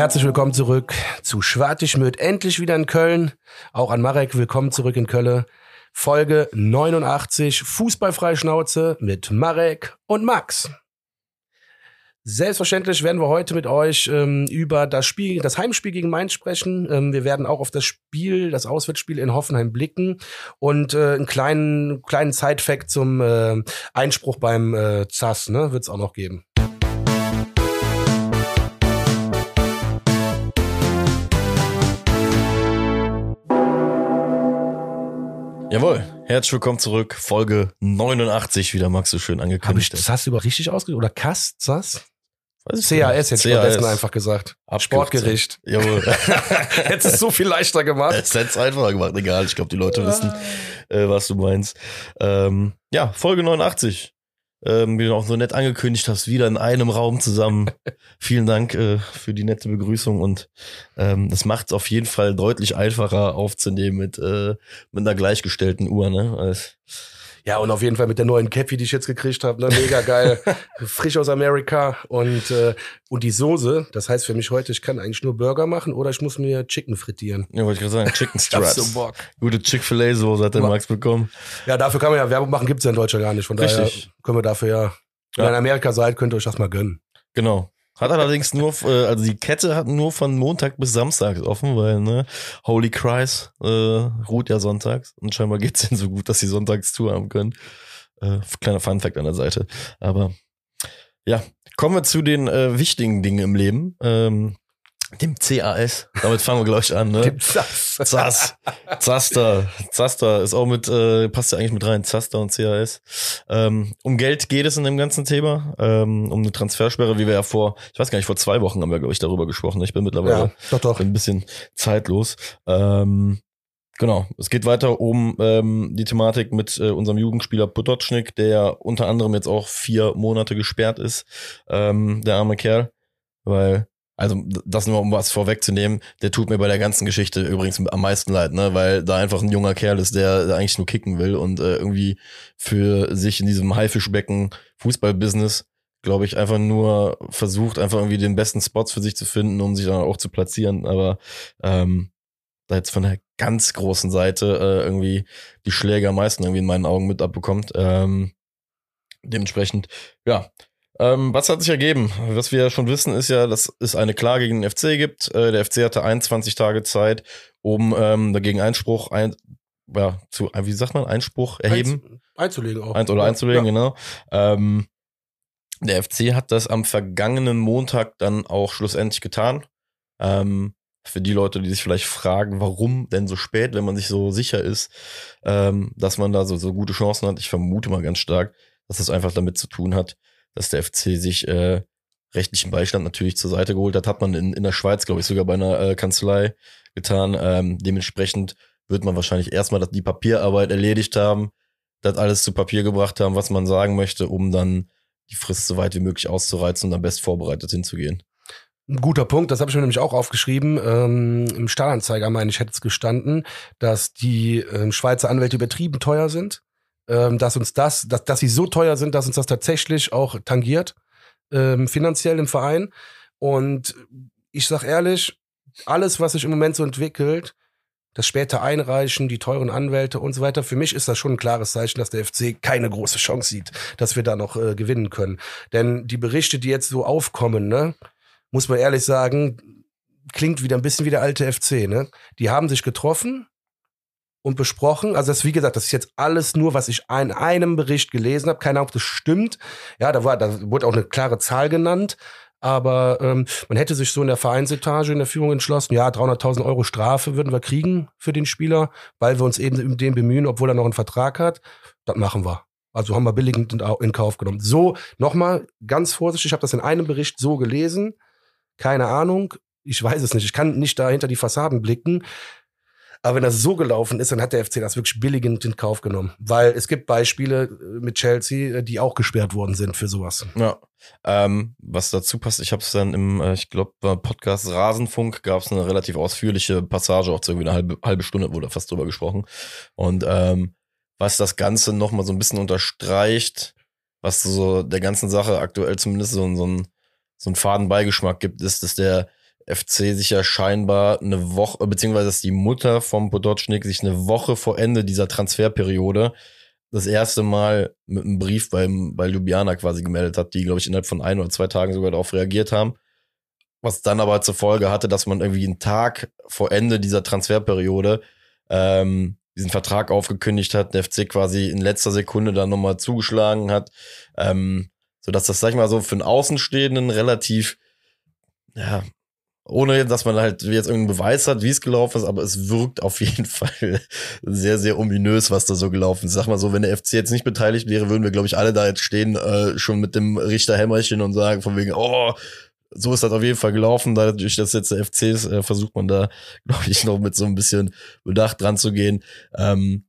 Herzlich willkommen zurück zu Schwartischmüt. Endlich wieder in Köln. Auch an Marek, willkommen zurück in Köln. Folge 89, Fußballfreie Schnauze mit Marek und Max. Selbstverständlich werden wir heute mit euch ähm, über das Spiel, das Heimspiel gegen Mainz sprechen. Ähm, wir werden auch auf das Spiel, das Auswärtsspiel in Hoffenheim blicken und äh, einen kleinen kleinen Side-Fact zum äh, Einspruch beim äh, ZAS, ne, wird es auch noch geben. Jawohl, herzlich willkommen zurück. Folge 89, wie der Max so schön Habe ich angekündigt hat. ZAS über richtig ausgedrückt? Oder KAS, ZAS? Weiß ich CAS hätte ich stattdessen einfach gesagt. Abkürzung. Sportgericht. Jawohl. Hätte es so viel leichter gemacht. Es hätte es einfacher gemacht. Egal, ich glaube, die Leute wissen, äh, was du meinst. Ähm, ja, Folge 89. Ähm, wie du auch so nett angekündigt hast, wieder in einem Raum zusammen. Vielen Dank äh, für die nette Begrüßung und ähm, das macht es auf jeden Fall deutlich einfacher aufzunehmen mit, äh, mit einer gleichgestellten Uhr. Ne? Also, Ja, und auf jeden Fall mit der neuen Cappy, die ich jetzt gekriegt habe. Ne? Mega geil. Frisch aus Amerika. Und, äh, und die Soße, das heißt für mich heute, ich kann eigentlich nur Burger machen oder ich muss mir Chicken frittieren. ja, wollte ich gerade sagen, Chicken Straps. so Bock. Gute Chick-fil-A-Soße hat der Ma- Max bekommen. Ja, dafür kann man ja Werbung machen, gibt's ja in Deutschland gar nicht. Von daher Richtig. können wir dafür ja, wenn Ja. ihr in Amerika seid, könnt ihr euch das mal gönnen. Genau. Hat allerdings nur, äh, also die Kette hat nur von Montag bis Samstag offen, weil, ne, Holy Christ äh, ruht ja sonntags und scheinbar geht's denen so gut, dass sie sonntags zu haben können. Äh, kleiner Funfact an der Seite. Aber ja, kommen wir zu den äh, wichtigen Dingen im Leben. Ähm, dem CAS. Damit fangen wir gleich an, ne? Gibt's das? Zas, Zaster, Zaster ist auch mit, äh, passt ja eigentlich mit rein, Zaster und CAS. Ähm, um Geld geht es in dem ganzen Thema, ähm, um eine Transfersperre, wie wir ja vor, ich weiß gar nicht, vor zwei Wochen haben wir, glaube ich, darüber gesprochen. Ich bin mittlerweile Ja, doch, doch. ein bisschen zeitlos. Ähm, genau, es geht weiter um ähm, die Thematik mit äh, unserem Jugendspieler Potocznik, der unter anderem jetzt auch vier Monate gesperrt ist, ähm, der arme Kerl, weil also das nur um was vorwegzunehmen, der tut mir bei der ganzen Geschichte übrigens am meisten leid, ne, weil da einfach ein junger Kerl ist, der, eigentlich nur kicken will und äh, irgendwie für sich in diesem Haifischbecken Fußballbusiness glaube ich, einfach nur versucht, einfach irgendwie den besten Spots für sich zu finden, um sich dann auch zu platzieren. Aber ähm, da jetzt von der ganz großen Seite äh, irgendwie die Schläge am meisten irgendwie in meinen Augen mit abbekommt. Ähm, dementsprechend, ja. Ähm, was hat sich ergeben? Was wir ja schon wissen, ist ja, dass es eine Klage gegen den FC gibt. Äh, der FC hatte 21 Tage Zeit, um ähm, dagegen Einspruch ein, ja, zu, wie sagt man, Einspruch erheben? Einz- einzulegen auch. Eins oder Ja, einzulegen, ja. genau. Ähm, der FC hat das am vergangenen Montag dann auch schlussendlich getan. Ähm, für die Leute, die sich vielleicht fragen, warum denn so spät, wenn man sich so sicher ist, ähm, dass man da so, so gute Chancen hat. Ich vermute mal ganz stark, dass das einfach damit zu tun hat, dass der FC sich äh, rechtlichen Beistand natürlich zur Seite geholt hat. Hat man in, in der Schweiz, glaube ich, sogar bei einer äh, Kanzlei getan. Ähm, dementsprechend wird man wahrscheinlich erstmal die Papierarbeit erledigt haben, das alles zu Papier gebracht haben, was man sagen möchte, um dann die Frist so weit wie möglich auszureizen und am best vorbereitet hinzugehen. Ein guter Punkt, das habe ich mir nämlich auch aufgeschrieben. Ähm, Im Stahlanzeiger, meine ich, hätte es gestanden, dass die ähm, Schweizer Anwälte übertrieben teuer sind. Ähm, dass uns das, dass, dass sie so teuer sind, dass uns das tatsächlich auch tangiert, ähm, finanziell im Verein. Und ich sag ehrlich, alles, was sich im Moment so entwickelt, das späte Einreichen, die teuren Anwälte und so weiter, für mich ist das schon ein klares Zeichen, dass der FC keine große Chance sieht, dass wir da noch äh, gewinnen können. Denn die Berichte, die jetzt so aufkommen, ne, muss man ehrlich sagen, klingt wieder ein bisschen wie der alte FC, ne? Die haben sich getroffen und besprochen. Also das, wie gesagt, das ist jetzt alles nur, was ich in einem Bericht gelesen habe. Keine Ahnung, ob das stimmt. Ja, da war, da wurde auch eine klare Zahl genannt. Aber ähm, man hätte sich so in der Vereinsetage in der Führung entschlossen, ja, 300.000 Euro Strafe würden wir kriegen für den Spieler, weil wir uns eben um den bemühen, obwohl er noch einen Vertrag hat. Das machen wir. Also haben wir billigend in, Kauf genommen. So, nochmal, ganz vorsichtig, ich habe das in einem Bericht so gelesen. Keine Ahnung, ich weiß es nicht. Ich kann nicht da hinter die Fassaden blicken. Aber wenn das so gelaufen ist, dann hat der FC das wirklich billigend in Kauf genommen. Weil es gibt Beispiele äh, mit Chelsea, äh, die auch gesperrt worden sind für sowas. Ja. Ähm, was dazu passt, ich habe es dann im, äh, ich glaube, Podcast Rasenfunk gab es eine relativ ausführliche Passage, auch zu irgendwie eine halbe, halbe Stunde wurde fast drüber gesprochen. Und ähm, was das Ganze nochmal so ein bisschen unterstreicht, was so der ganzen Sache aktuell zumindest so, so, ein, so einen faden Beigeschmack gibt, ist, dass der FC sich ja scheinbar eine Woche, beziehungsweise dass die Mutter vom Podocznik sich eine Woche vor Ende dieser Transferperiode das erste Mal mit einem Brief beim, bei Ljubljana quasi gemeldet hat, die, glaube ich, innerhalb von ein oder zwei Tagen sogar darauf reagiert haben. Was dann aber zur Folge hatte, dass man irgendwie einen Tag vor Ende dieser Transferperiode ähm, diesen Vertrag aufgekündigt hat, der FC quasi in letzter Sekunde dann nochmal zugeschlagen hat, ähm, so dass das, sag ich mal, so für einen Außenstehenden relativ, ja, ohne dass man halt jetzt irgendeinen Beweis hat, wie es gelaufen ist, aber es wirkt auf jeden Fall sehr, sehr ominös, was da so gelaufen ist. Sag mal so, wenn der FC jetzt nicht beteiligt wäre, würden wir, glaube ich, alle da jetzt stehen, äh, schon mit dem Richter Hämmerchen und sagen von wegen, oh, so ist das auf jeden Fall gelaufen. Dadurch, dass jetzt der FC ist, äh, versucht man da, glaube ich, noch mit so ein bisschen Bedacht dran zu gehen. Ähm,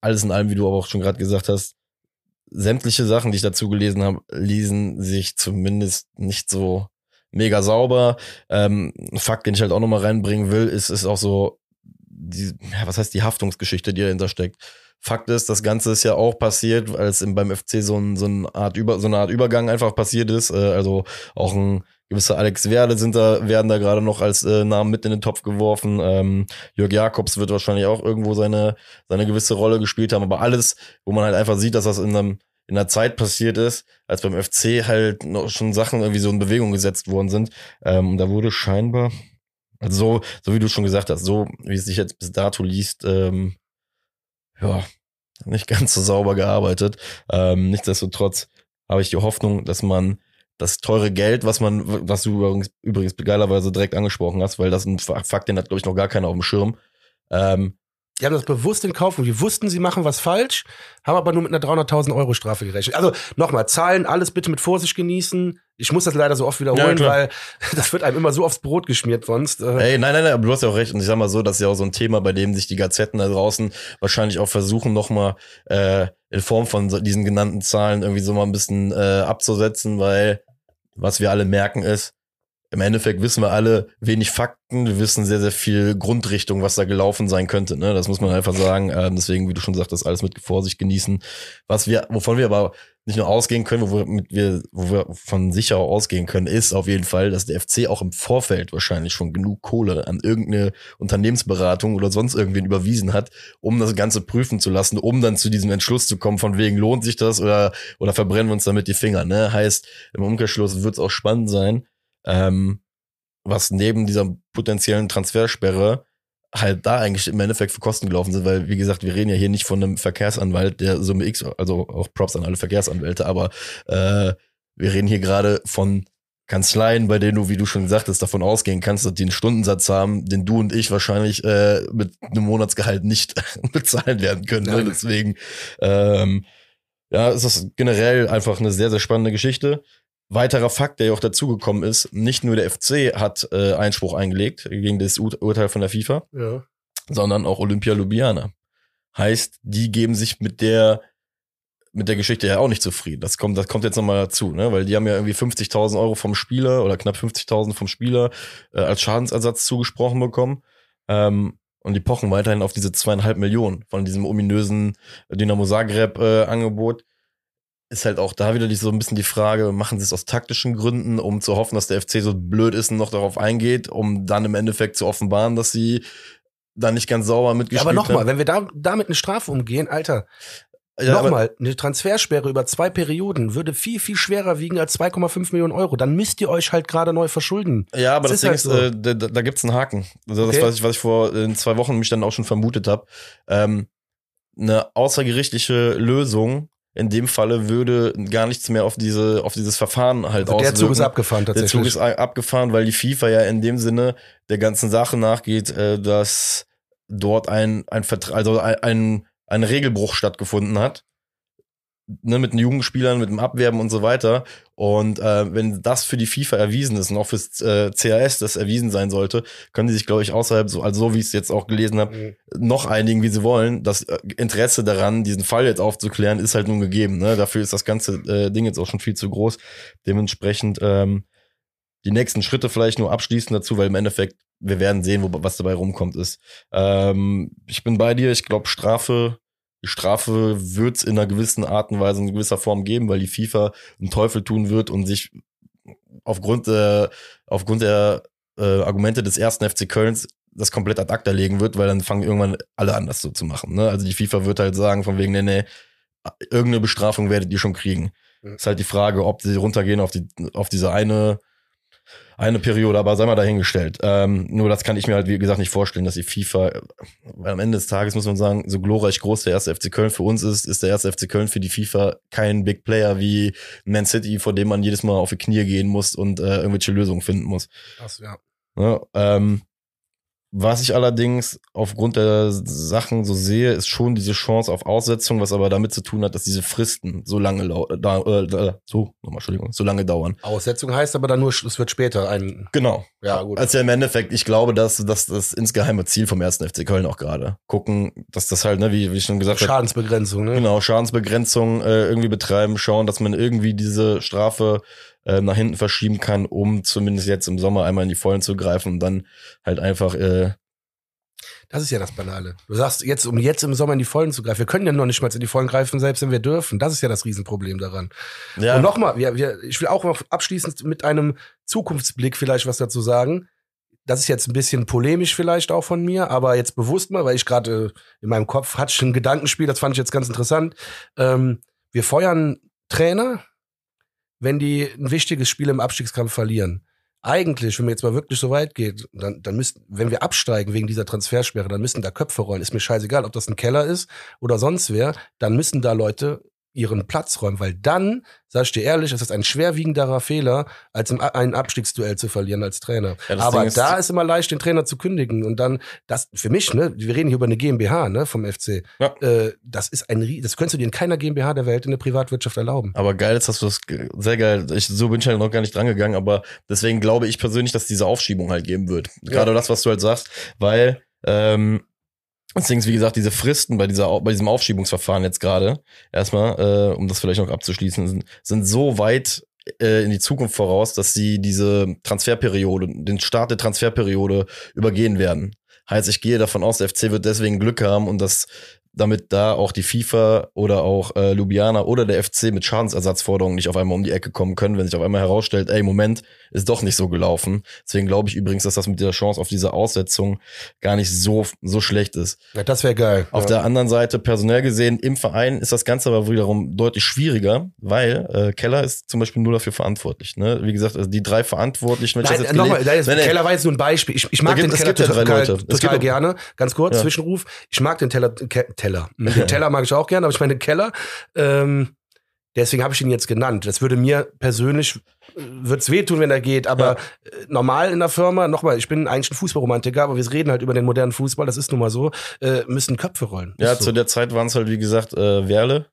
alles in allem, wie du aber auch schon gerade gesagt hast, sämtliche Sachen, die ich dazu gelesen habe, lesen sich zumindest nicht so mega sauber. Ähm, Fakt, den ich halt auch nochmal reinbringen will, ist, ist auch so, die, ja, was heißt die Haftungsgeschichte, die dahinter steckt. Fakt ist, das Ganze ist ja auch passiert, als im, beim FC so, ein, so, eine Art Über, so eine Art Übergang einfach passiert ist. Äh, also auch ein gewisse Alex Werde sind da, werden da gerade noch als äh, Namen mit in den Topf geworfen. Ähm, Jörg Jakobs wird wahrscheinlich auch irgendwo seine, seine gewisse Rolle gespielt haben. Aber alles, wo man halt einfach sieht, dass das in einem in der Zeit passiert ist, als beim FC halt noch schon Sachen irgendwie so in Bewegung gesetzt worden sind. Ähm, da wurde scheinbar, also so, so wie du schon gesagt hast, so wie es sich jetzt bis dato liest, ähm, ja, nicht ganz so sauber gearbeitet. Ähm, nichtsdestotrotz habe ich die Hoffnung, dass man das teure Geld, was man, was du übrigens, übrigens geilerweise direkt angesprochen hast, weil das ein Fakt, den hat, glaube ich, noch gar keiner auf dem Schirm. Ähm, die haben das bewusst in Kauf und die wussten, sie machen was falsch, haben aber nur mit einer 300.000 Euro Strafe gerechnet. Also nochmal, Zahlen, alles bitte mit Vorsicht genießen. Ich muss das leider so oft wiederholen, ja, weil das wird einem immer so aufs Brot geschmiert sonst. Äh. Ey, nein, nein, nein, aber du hast ja auch recht. Und ich sag mal so, das ist ja auch so ein Thema, bei dem sich die Gazetten da draußen wahrscheinlich auch versuchen, nochmal äh, in Form von diesen genannten Zahlen irgendwie so mal ein bisschen äh, abzusetzen, weil was wir alle merken ist, im Endeffekt wissen wir alle wenig Fakten, wir wissen sehr, sehr viel Grundrichtung, was da gelaufen sein könnte. Ne? Das muss man einfach sagen. Äh, deswegen, wie du schon sagtest, alles mit Vorsicht genießen. Was wir, wovon wir aber nicht nur ausgehen können, wo wir, mit wir, wo wir von sicher ausgehen können, ist auf jeden Fall, dass der FC auch im Vorfeld wahrscheinlich schon genug Kohle an irgendeine Unternehmensberatung oder sonst irgendwen überwiesen hat, um das Ganze prüfen zu lassen, um dann zu diesem Entschluss zu kommen, von wegen lohnt sich das oder, oder verbrennen wir uns damit die Finger. Ne? Heißt, im Umkehrschluss wird es auch spannend sein, ähm, was neben dieser potenziellen Transfersperre halt da eigentlich im Endeffekt für Kosten gelaufen sind, weil wie gesagt, wir reden ja hier nicht von einem Verkehrsanwalt, der Summe X, also auch Props an alle Verkehrsanwälte, aber äh, wir reden hier gerade von Kanzleien, bei denen du, wie du schon gesagt hast, davon ausgehen kannst, dass die einen Stundensatz haben, den du und ich wahrscheinlich äh, mit einem Monatsgehalt nicht bezahlen werden können. Ne? Deswegen, ähm, ja, ist das generell einfach eine sehr, sehr spannende Geschichte. Weiterer Fakt, der ja auch dazugekommen ist, nicht nur der FC hat äh, Einspruch eingelegt gegen das Ur Urteil von der FIFA, ja. sondern auch Olympia Ljubljana. Heißt, die geben sich mit der mit der Geschichte ja auch nicht zufrieden. Das kommt, das kommt jetzt nochmal dazu, ne? Weil die haben ja irgendwie 50.000 Euro vom Spieler oder knapp 50.000 vom Spieler äh, als Schadensersatz zugesprochen bekommen. Ähm, und die pochen weiterhin auf diese zweieinhalb Millionen von diesem ominösen Dynamo Zagreb äh, Angebot ist halt auch da wieder so ein bisschen die Frage, machen sie es aus taktischen Gründen, um zu hoffen, dass der FC so blöd ist und noch darauf eingeht, um dann im Endeffekt zu offenbaren, dass sie da nicht ganz sauber mitgespielt haben. Ja, aber nochmal, wenn wir da damit eine Strafe umgehen, Alter, ja, Nochmal, eine Transfersperre über zwei Perioden würde viel, viel schwerer wiegen als 2,5 Millionen Euro. Dann müsst ihr euch halt gerade neu verschulden. Ja, aber das, das Ding halt ist, so. äh, da, da gibt's einen Haken. Also das, okay. was, ich, was ich vor zwei Wochen mich dann auch schon vermutet habe. Ähm, eine außergerichtliche Lösung in dem Falle würde gar nichts mehr auf diese auf dieses Verfahren halt also Der Zug ist abgefahren tatsächlich. Der Zug ist abgefahren, weil die FIFA ja in dem Sinne der ganzen Sache nachgeht, äh, dass dort ein ein Vertrag, also ein ein Regelbruch stattgefunden hat ne, mit den Jugendspielern, mit dem Abwerben und so weiter. Und äh, wenn das für die FIFA erwiesen ist und auch fürs äh, CAS das erwiesen sein sollte, können die sich, glaube ich, außerhalb, so, also so wie ich es jetzt auch gelesen habe, mhm. noch einigen, wie sie wollen. Das äh, Interesse daran, diesen Fall jetzt aufzuklären, ist halt nun gegeben. Ne? Dafür ist das ganze äh, Ding jetzt auch schon viel zu groß. Dementsprechend ähm, die nächsten Schritte vielleicht nur abschließen dazu, weil im Endeffekt wir werden sehen, wo, was dabei rumkommt, ist. Ähm, ich bin bei dir. Ich glaube, Strafe Strafe wird es in einer gewissen Art und Weise in gewisser Form geben, weil die FIFA einen Teufel tun wird und sich aufgrund der, aufgrund der äh, Argumente des ersten FC Kölns das komplett ad acta legen wird, weil dann fangen irgendwann alle an, das so zu machen. Ne? Also die FIFA wird halt sagen, von wegen, nee, nee, irgendeine Bestrafung werdet ihr schon kriegen. Mhm. Ist halt die Frage, ob sie runtergehen auf, die, auf diese eine, eine Periode, aber sei mal dahingestellt. Ähm, nur das kann ich mir halt, wie gesagt, nicht vorstellen, dass die FIFA, weil am Ende des Tages muss man sagen, so glorreich groß der erste FC Köln für uns ist, ist der erste FC Köln für die FIFA kein Big Player wie Man City, vor dem man jedes Mal auf die Knie gehen muss und äh, irgendwelche Lösungen finden muss. Das, ja. Ja, ähm, was ich allerdings aufgrund der Sachen so sehe, ist schon diese Chance auf Aussetzung, was aber damit zu tun hat, dass diese Fristen so lange da, äh, so nochmal Entschuldigung, so lange dauern. Aussetzung heißt aber dann nur, es wird später ein. Genau. Ja gut. Also im Endeffekt, ich glaube, dass, dass das insgeheime Ziel vom ersten FC Köln auch gerade gucken, dass das halt, ne, wie, wie ich schon gesagt habe, Schadensbegrenzung, ne? Genau, Schadensbegrenzung äh, irgendwie betreiben, schauen, dass man irgendwie diese Strafe äh, nach hinten verschieben kann, um zumindest jetzt im Sommer einmal in die Vollen zu greifen und dann halt einfach äh, das ist ja das Banale. Du sagst jetzt, um jetzt im Sommer in die Vollen zu greifen. Wir können ja noch nicht mal in die Vollen greifen, selbst wenn wir dürfen. Das ist ja das Riesenproblem daran. Ja. Und nochmal, ich will auch noch abschließend mit einem Zukunftsblick vielleicht was dazu sagen. Das ist jetzt ein bisschen polemisch vielleicht auch von mir, aber jetzt bewusst mal, weil ich gerade äh, in meinem Kopf hatte schon ein Gedankenspiel, das fand ich jetzt ganz interessant. Ähm, wir feuern Trainer, wenn die ein wichtiges Spiel im Abstiegskampf verlieren. Eigentlich, wenn mir jetzt mal wirklich so weit geht, dann, dann müssten, wenn wir absteigen wegen dieser Transfersperre, dann müssen da Köpfe rollen. Ist mir scheißegal, ob das ein Keller ist oder sonst wer, dann müssen da Leute ihren Platz räumen, weil dann, sag ich dir ehrlich, ist das ein schwerwiegenderer Fehler, als im, ein Abstiegsduell zu verlieren als Trainer. Ja, Aber ist da ist immer leicht, den Trainer zu kündigen und dann, das für mich, ne, wir reden hier über eine GmbH, ne, vom FC. Ja. Äh, das ist ein, das könntest du dir in keiner GmbH der Welt in der Privatwirtschaft erlauben. Aber geil ist, dass du das sehr geil. Ich, so bin ich halt noch gar nicht drangegangen, aber deswegen glaube ich persönlich, dass diese Aufschiebung halt geben wird. Gerade ja. das, was du halt sagst, weil ähm, Deswegen, wie gesagt, diese Fristen bei dieser, bei diesem Aufschiebungsverfahren jetzt gerade, erstmal, äh, um das vielleicht noch abzuschließen, sind, sind so weit äh, in die Zukunft voraus, dass sie diese Transferperiode, den Start der Transferperiode übergehen werden. Heißt, ich gehe davon aus, der FC wird deswegen Glück haben und das damit da auch die FIFA oder auch äh, Ljubljana oder der FC mit Schadensersatzforderungen nicht auf einmal um die Ecke kommen können, wenn sich auf einmal herausstellt, ey, Moment, ist doch nicht so gelaufen. Deswegen glaube ich übrigens, dass das mit der Chance auf diese Aussetzung gar nicht so, so schlecht ist. Ja, das wäre geil. Auf ja. der anderen Seite, personell gesehen, im Verein ist das Ganze aber wiederum deutlich schwieriger, weil äh, Keller ist zum Beispiel nur dafür verantwortlich. Ne? Wie gesagt, also die drei Verantwortlichen, wenn Nein, ich das jetzt nochmal, Keller war jetzt nur ein Beispiel. Ich, ich mag den Keller total, total gerne. Ganz kurz, ja. Zwischenruf. Ich mag den Teller, Ke Teller. Den Teller mag ich auch gerne, aber ich meine Keller. Ähm, deswegen habe ich ihn jetzt genannt. Das würde mir persönlich äh, wird's wehtun, wenn er geht, aber ja. Äh, normal in der Firma, nochmal, ich bin eigentlich ein Fußballromantiker, aber wir reden halt über den modernen Fußball, das ist nun mal so, äh, müssen Köpfe rollen. Ja, so. zu der Zeit waren es halt, wie gesagt, äh, Werle,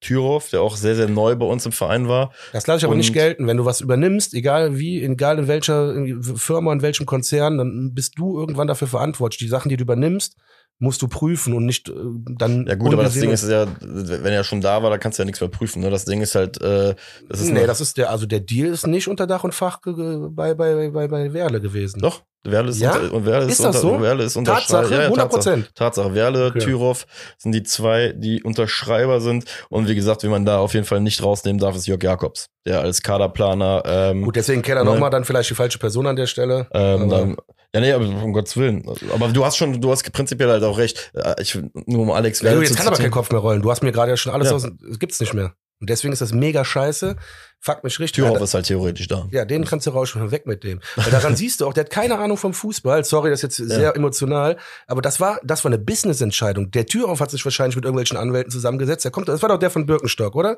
Türhoff, der auch sehr, sehr neu bei uns im Verein war. Das lasse ich aber und nicht gelten. Wenn du was übernimmst, egal wie, egal in welcher Firma, in welchem Konzern, dann bist du irgendwann dafür verantwortlich. Die Sachen, die du übernimmst, musst du prüfen und nicht äh, dann. Ja gut, aber das Ding ist ja, wenn er schon da war, da kannst du ja nichts mehr prüfen. Ne? Das Ding ist halt, äh, das ist nee, das ist der, also der Deal ist nicht unter Dach und Fach bei bei bei bei Werle gewesen. Doch. Werle ist, ja? unter, und Werle ist, ist unter, so? Werle ist Tatsache, ja, ja, 100 Prozent. Tatsache. Tatsache. Werle, okay. Türoff sind die zwei, die Unterschreiber sind. Und wie gesagt, wie man da auf jeden Fall nicht rausnehmen darf, ist Jörg Jakobs, der als Kaderplaner. Ähm, Gut, deswegen Keller ne, nochmal dann vielleicht die falsche Person an der Stelle. Ähm, dann, ja, nee, aber um Gottes Willen. Aber du hast schon, du hast prinzipiell halt auch recht. Äh, ich, nur um Alex Werle ja, Jetzt kann aber kein Kopf mehr rollen. Du hast mir gerade ja schon alles ja. aus, es gibt's nicht mehr. Und deswegen ist das mega scheiße. Fuck mich richtig. Türhoff ist halt theoretisch da. Ja, den kannst du rausschauen, weg mit dem. Weil daran siehst du auch, der hat keine Ahnung vom Fußball. Sorry, das ist jetzt sehr emotional. Aber das war, das war eine Business-Entscheidung. Der Türhoff hat sich wahrscheinlich mit irgendwelchen Anwälten zusammengesetzt. Der kommt, das war doch der von Birkenstock, oder?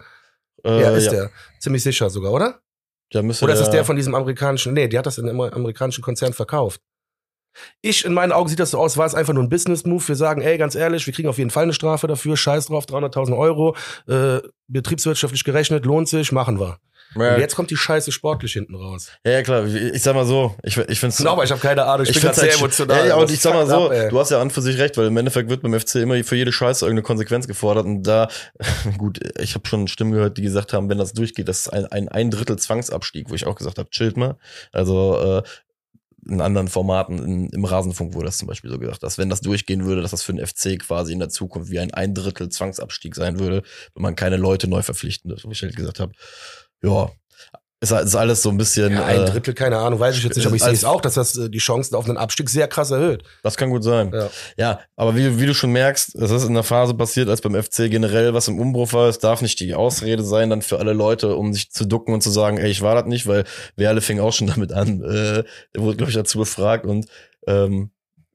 Äh, ja, ist ja. der. Ziemlich sicher sogar, oder? Ja, oder ist das der von diesem amerikanischen, nee, die hat das in einem amerikanischen Konzern verkauft. Ich, in meinen Augen sieht das so aus, war es einfach nur ein Business-Move. Wir sagen, ey, ganz ehrlich, wir kriegen auf jeden Fall eine Strafe dafür, scheiß drauf, 300.000 Euro, äh, betriebswirtschaftlich gerechnet, lohnt sich, machen wir. Ja. Und jetzt kommt die Scheiße sportlich hinten raus. Ja, ja klar. Ich sag mal so, ich, ich find's. Genau, aber ich habe keine Ahnung, ich, ich bin sehr emotional. Ja, und ich sag mal so, ab, du hast ja an für sich recht, weil im Endeffekt wird beim FC immer für jede Scheiße irgendeine Konsequenz gefordert. Und da, gut, ich habe schon Stimmen gehört, die gesagt haben, wenn das durchgeht, das ist ein, ein, ein Drittel Zwangsabstieg, wo ich auch gesagt habe, chillt mal. Also äh, in anderen Formaten, in, im Rasenfunk wurde das zum Beispiel so gesagt, dass wenn das durchgehen würde, dass das für den FC quasi in der Zukunft wie ein ein Drittel Zwangsabstieg sein würde, wenn man keine Leute neu verpflichten dürfte, wo ich halt gesagt habe, ja, ist, ist alles so ein bisschen. Ja, ein äh, Drittel, keine Ahnung, weiß ich jetzt nicht, aber ich sehe es auch, dass das äh, die Chancen auf einen Abstieg sehr krass erhöht. Das kann gut sein. Ja. Ja, aber wie, wie du schon merkst, es ist in der Phase passiert, als beim FC generell was im Umbruch war. Es darf nicht die Ausrede sein, dann für alle Leute, um sich zu ducken und zu sagen, ey, ich war das nicht, weil Werle fing auch schon damit an. Äh, der wurde, glaube ich, dazu befragt und ähm,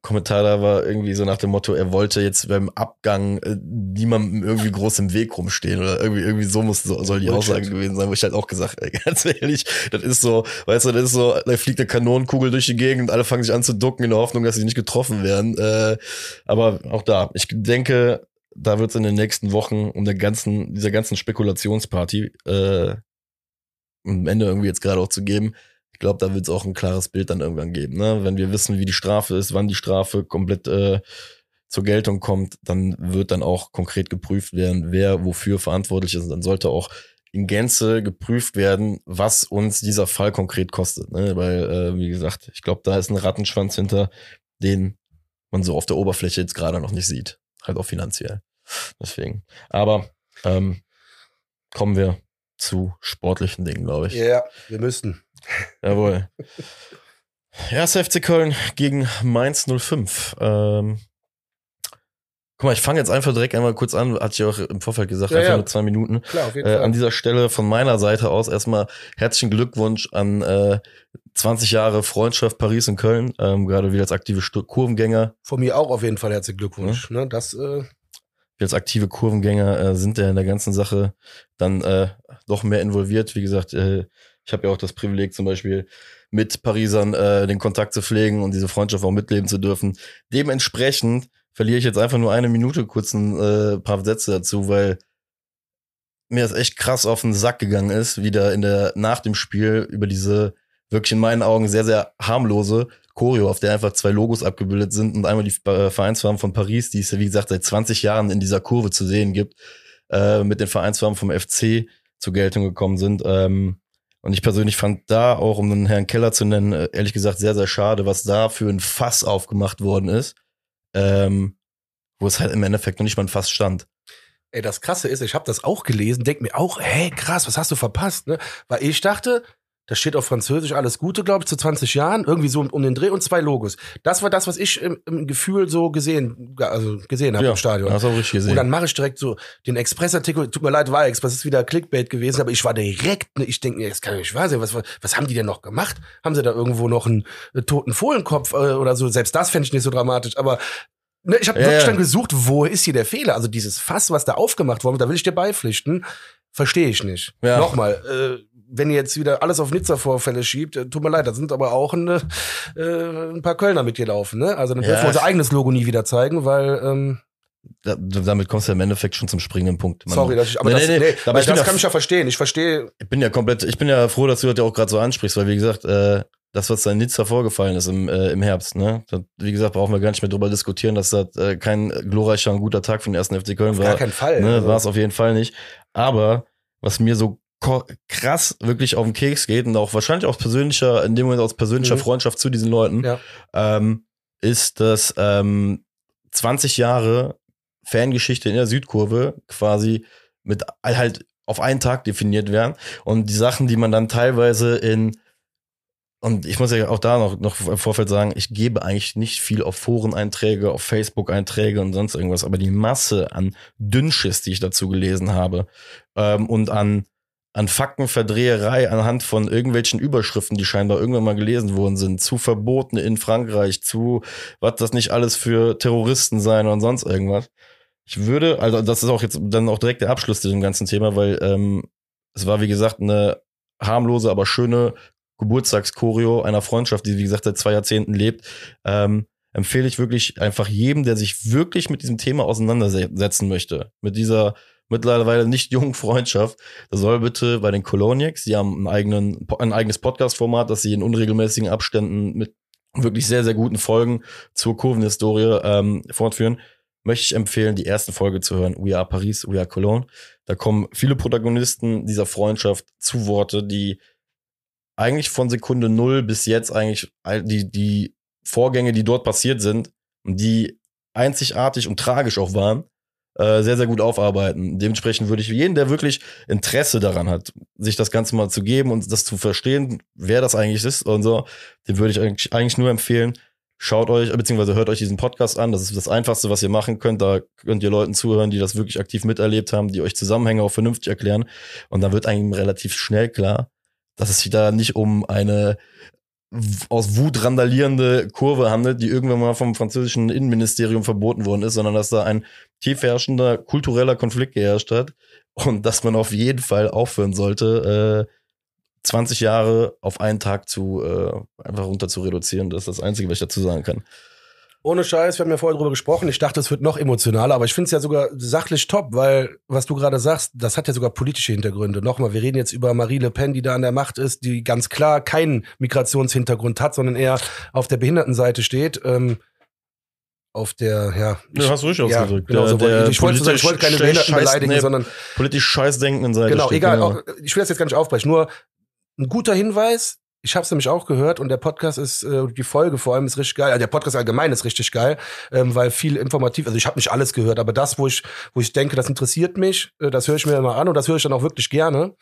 Kommentar da war irgendwie so nach dem Motto, er wollte jetzt beim Abgang äh, niemandem irgendwie groß im Weg rumstehen oder irgendwie irgendwie so muss so, soll die. Aussage gewesen sein, wo ich halt auch gesagt, ey, ganz ehrlich, das ist so, weißt du, das ist so, da fliegt eine Kanonenkugel durch die Gegend und alle fangen sich an zu ducken in der Hoffnung, dass sie nicht getroffen werden. Äh, aber auch da, ich denke, da wird es in den nächsten Wochen um der ganzen, dieser ganzen Spekulationsparty äh, am Ende irgendwie jetzt gerade auch zu geben. Ich glaube, da wird es auch ein klares Bild dann irgendwann geben. Ne? Wenn wir wissen, wie die Strafe ist, wann die Strafe komplett äh, zur Geltung kommt, dann wird dann auch konkret geprüft werden, wer wofür verantwortlich ist. Und dann sollte auch in Gänze geprüft werden, was uns dieser Fall konkret kostet. Ne? Weil, äh, wie gesagt, ich glaube, da ist ein Rattenschwanz hinter, den man so auf der Oberfläche jetzt gerade noch nicht sieht. Halt auch finanziell. Deswegen. Aber ähm, kommen wir zu sportlichen Dingen, glaube ich. Ja, wir müssten. Jawohl. Erster FC Köln gegen Mainz 05. Ähm, guck mal, ich fange jetzt einfach direkt einmal kurz an, hatte ich auch im Vorfeld gesagt, Ja, einfach ja. nur zwei Minuten. Klar, auf jeden Äh, Fall. an dieser Stelle von meiner Seite aus erstmal herzlichen Glückwunsch an äh, 20 Jahre Freundschaft Paris und Köln, ähm, gerade wieder als aktive Stu Kurvengänger. Von mir auch auf jeden Fall herzlichen Glückwunsch. Ne, das, äh, Wir als aktive Kurvengänger äh, sind ja in der ganzen Sache dann äh, doch mehr involviert. Wie gesagt, äh, ich habe ja auch das Privileg zum Beispiel mit Parisern äh, den Kontakt zu pflegen und diese Freundschaft auch mitleben zu dürfen. Dementsprechend verliere ich jetzt einfach nur eine Minute kurz ein äh, paar Sätze dazu, weil mir das echt krass auf den Sack gegangen ist, wieder in der nach dem Spiel über diese wirklich in meinen Augen sehr sehr harmlose Choreo, auf der einfach zwei Logos abgebildet sind und einmal die äh, Vereinsfarben von Paris, die es ja wie gesagt seit 20 Jahren in dieser Kurve zu sehen gibt, äh, mit den Vereinsfarben vom FC zur Geltung gekommen sind. Ähm, und ich persönlich fand da auch, um den Herrn Keller zu nennen, äh, ehrlich gesagt sehr, sehr schade, was da für ein Fass aufgemacht worden ist, ähm, wo es halt im Endeffekt noch nicht mal ein Fass stand. ey, das Krasse ist, ich habe das auch gelesen, denk mir auch, hey, krass, was hast du verpasst? Ne? Weil ich dachte, da steht auf Französisch alles Gute, glaube ich, zu 20 Jahren, irgendwie so um, den Dreh und zwei Logos. Das war das, was ich im, im Gefühl so gesehen, also gesehen habe im Stadion. Hast du auch richtig gesehen. Und dann mache ich direkt so den Express-Artikel. Tut mir leid, war Express, ist wieder Clickbait gewesen, aber ich war direkt, ne, ich denke mir, das kann nicht wahr sein. Was, was haben die denn noch gemacht? Haben sie da irgendwo noch einen äh, toten Fohlenkopf äh, oder so? Selbst das fände ich nicht so dramatisch, aber ne, ich habe Ja, wirklich ja. dann gesucht, wo ist hier der Fehler? Also dieses Fass, was da aufgemacht wurde, da will ich dir beipflichten, verstehe ich nicht. Ja. Nochmal, äh, wenn ihr jetzt wieder alles auf Nizza-Vorfälle schiebt, äh, tut mir leid, da sind aber auch ein, äh, ein paar Kölner mitgelaufen, ne? Also dann Ja, dürfen wir unser eigenes Logo nie wieder zeigen, weil ähm, da, damit kommst du im Endeffekt schon zum springenden Punkt. Man- Sorry, dass ich, aber Nee, das, nee, nee, aber ich das ja- kann ich ja verstehen. Ich verstehe, Ich bin ja komplett, ich bin ja froh, dass du das ja auch gerade so ansprichst, weil wie gesagt, äh, das, was da in Nizza vorgefallen ist im, äh, im Herbst, ne? Das, wie gesagt, brauchen wir gar nicht mehr drüber diskutieren, dass das äh, kein glorreicher und guter Tag für den ersten FC Köln auf war. gar keinen Fall. Ne, Also, war es auf jeden Fall nicht. Aber was mir so krass wirklich auf den Keks geht und auch wahrscheinlich aus persönlicher, in dem Moment aus persönlicher Mhm. Freundschaft zu diesen Leuten, Ja. ähm, ist, dass ähm, 20 Jahre Fangeschichte in der Südkurve quasi mit halt auf einen Tag definiert werden und die Sachen, die man dann teilweise in und ich muss ja auch da noch, noch im Vorfeld sagen, ich gebe eigentlich nicht viel auf Foreneinträge, auf Facebook-Einträge und sonst irgendwas, aber die Masse an Dünnschiss, die ich dazu gelesen habe, ähm, und an, an Faktenverdreherei anhand von irgendwelchen Überschriften, die scheinbar irgendwann mal gelesen worden sind, zu Verboten in Frankreich, zu was das nicht alles für Terroristen sein und sonst irgendwas. Ich würde, also das ist auch jetzt dann auch direkt der Abschluss zu dem ganzen Thema, weil ähm, es war, wie gesagt, eine harmlose, aber schöne Geburtstagschoreo einer Freundschaft, die, wie gesagt, seit zwei Jahrzehnten lebt, ähm, empfehle ich wirklich einfach jedem, der sich wirklich mit diesem Thema auseinandersetzen möchte, mit dieser mittlerweile nicht jungen Freundschaft, der soll bitte bei den Coloniacs, die haben einen eigenen, ein eigenes Podcast-Format, das sie in unregelmäßigen Abständen mit wirklich sehr, sehr guten Folgen zur Kurvenhistorie ähm, fortführen, möchte ich empfehlen, die erste Folge zu hören. We are Paris, we are Cologne. Da kommen viele Protagonisten dieser Freundschaft zu Worte, die eigentlich von Sekunde null bis jetzt eigentlich die, die Vorgänge, die dort passiert sind und die einzigartig und tragisch auch waren, äh, sehr, sehr gut aufarbeiten. Dementsprechend würde ich jeden, der wirklich Interesse daran hat, sich das Ganze mal zu geben und das zu verstehen, wer das eigentlich ist und so, dem würde ich eigentlich, eigentlich nur empfehlen, schaut euch, beziehungsweise hört euch diesen Podcast an. Das ist das Einfachste, was ihr machen könnt. Da könnt ihr Leuten zuhören, die das wirklich aktiv miterlebt haben, die euch Zusammenhänge auch vernünftig erklären. Und dann wird einem relativ schnell klar, dass es sich da nicht um eine aus Wut randalierende Kurve handelt, die irgendwann mal vom französischen Innenministerium verboten worden ist, sondern dass da ein tief herrschender kultureller Konflikt geherrscht hat und dass man auf jeden Fall aufhören sollte, äh, 20 Jahre auf einen Tag zu äh, einfach runter zu reduzieren. Das ist das Einzige, was ich dazu sagen kann. Ohne Scheiß, wir haben ja vorher drüber gesprochen. Ich dachte, es wird noch emotionaler, aber ich finde es ja sogar sachlich top, weil, was du gerade sagst, das hat ja sogar politische Hintergründe. Nochmal, wir reden jetzt über Marie Le Pen, die da an der Macht ist, die ganz klar keinen Migrationshintergrund hat, sondern eher auf der Behindertenseite steht. Ähm, auf der, ja. Ich, ja, hast du richtig ja, ausgedrückt. Genau, so wollte ich, wollte sagen, ich wollte keine Behinderten beleidigen, nee, sondern politisch scheißdenkenden Seite. Genau, steht, egal. genau. Auch, ich will das jetzt gar nicht aufbrechen. Nur ein guter Hinweis. Ich habe es nämlich auch gehört und der Podcast ist, äh, die Folge vor allem ist richtig geil. Also der Podcast allgemein ist richtig geil, ähm, weil viel informativ. Also ich habe nicht alles gehört, aber das, wo ich, wo ich denke, das interessiert mich, äh, das höre ich mir immer an und das höre ich dann auch wirklich gerne.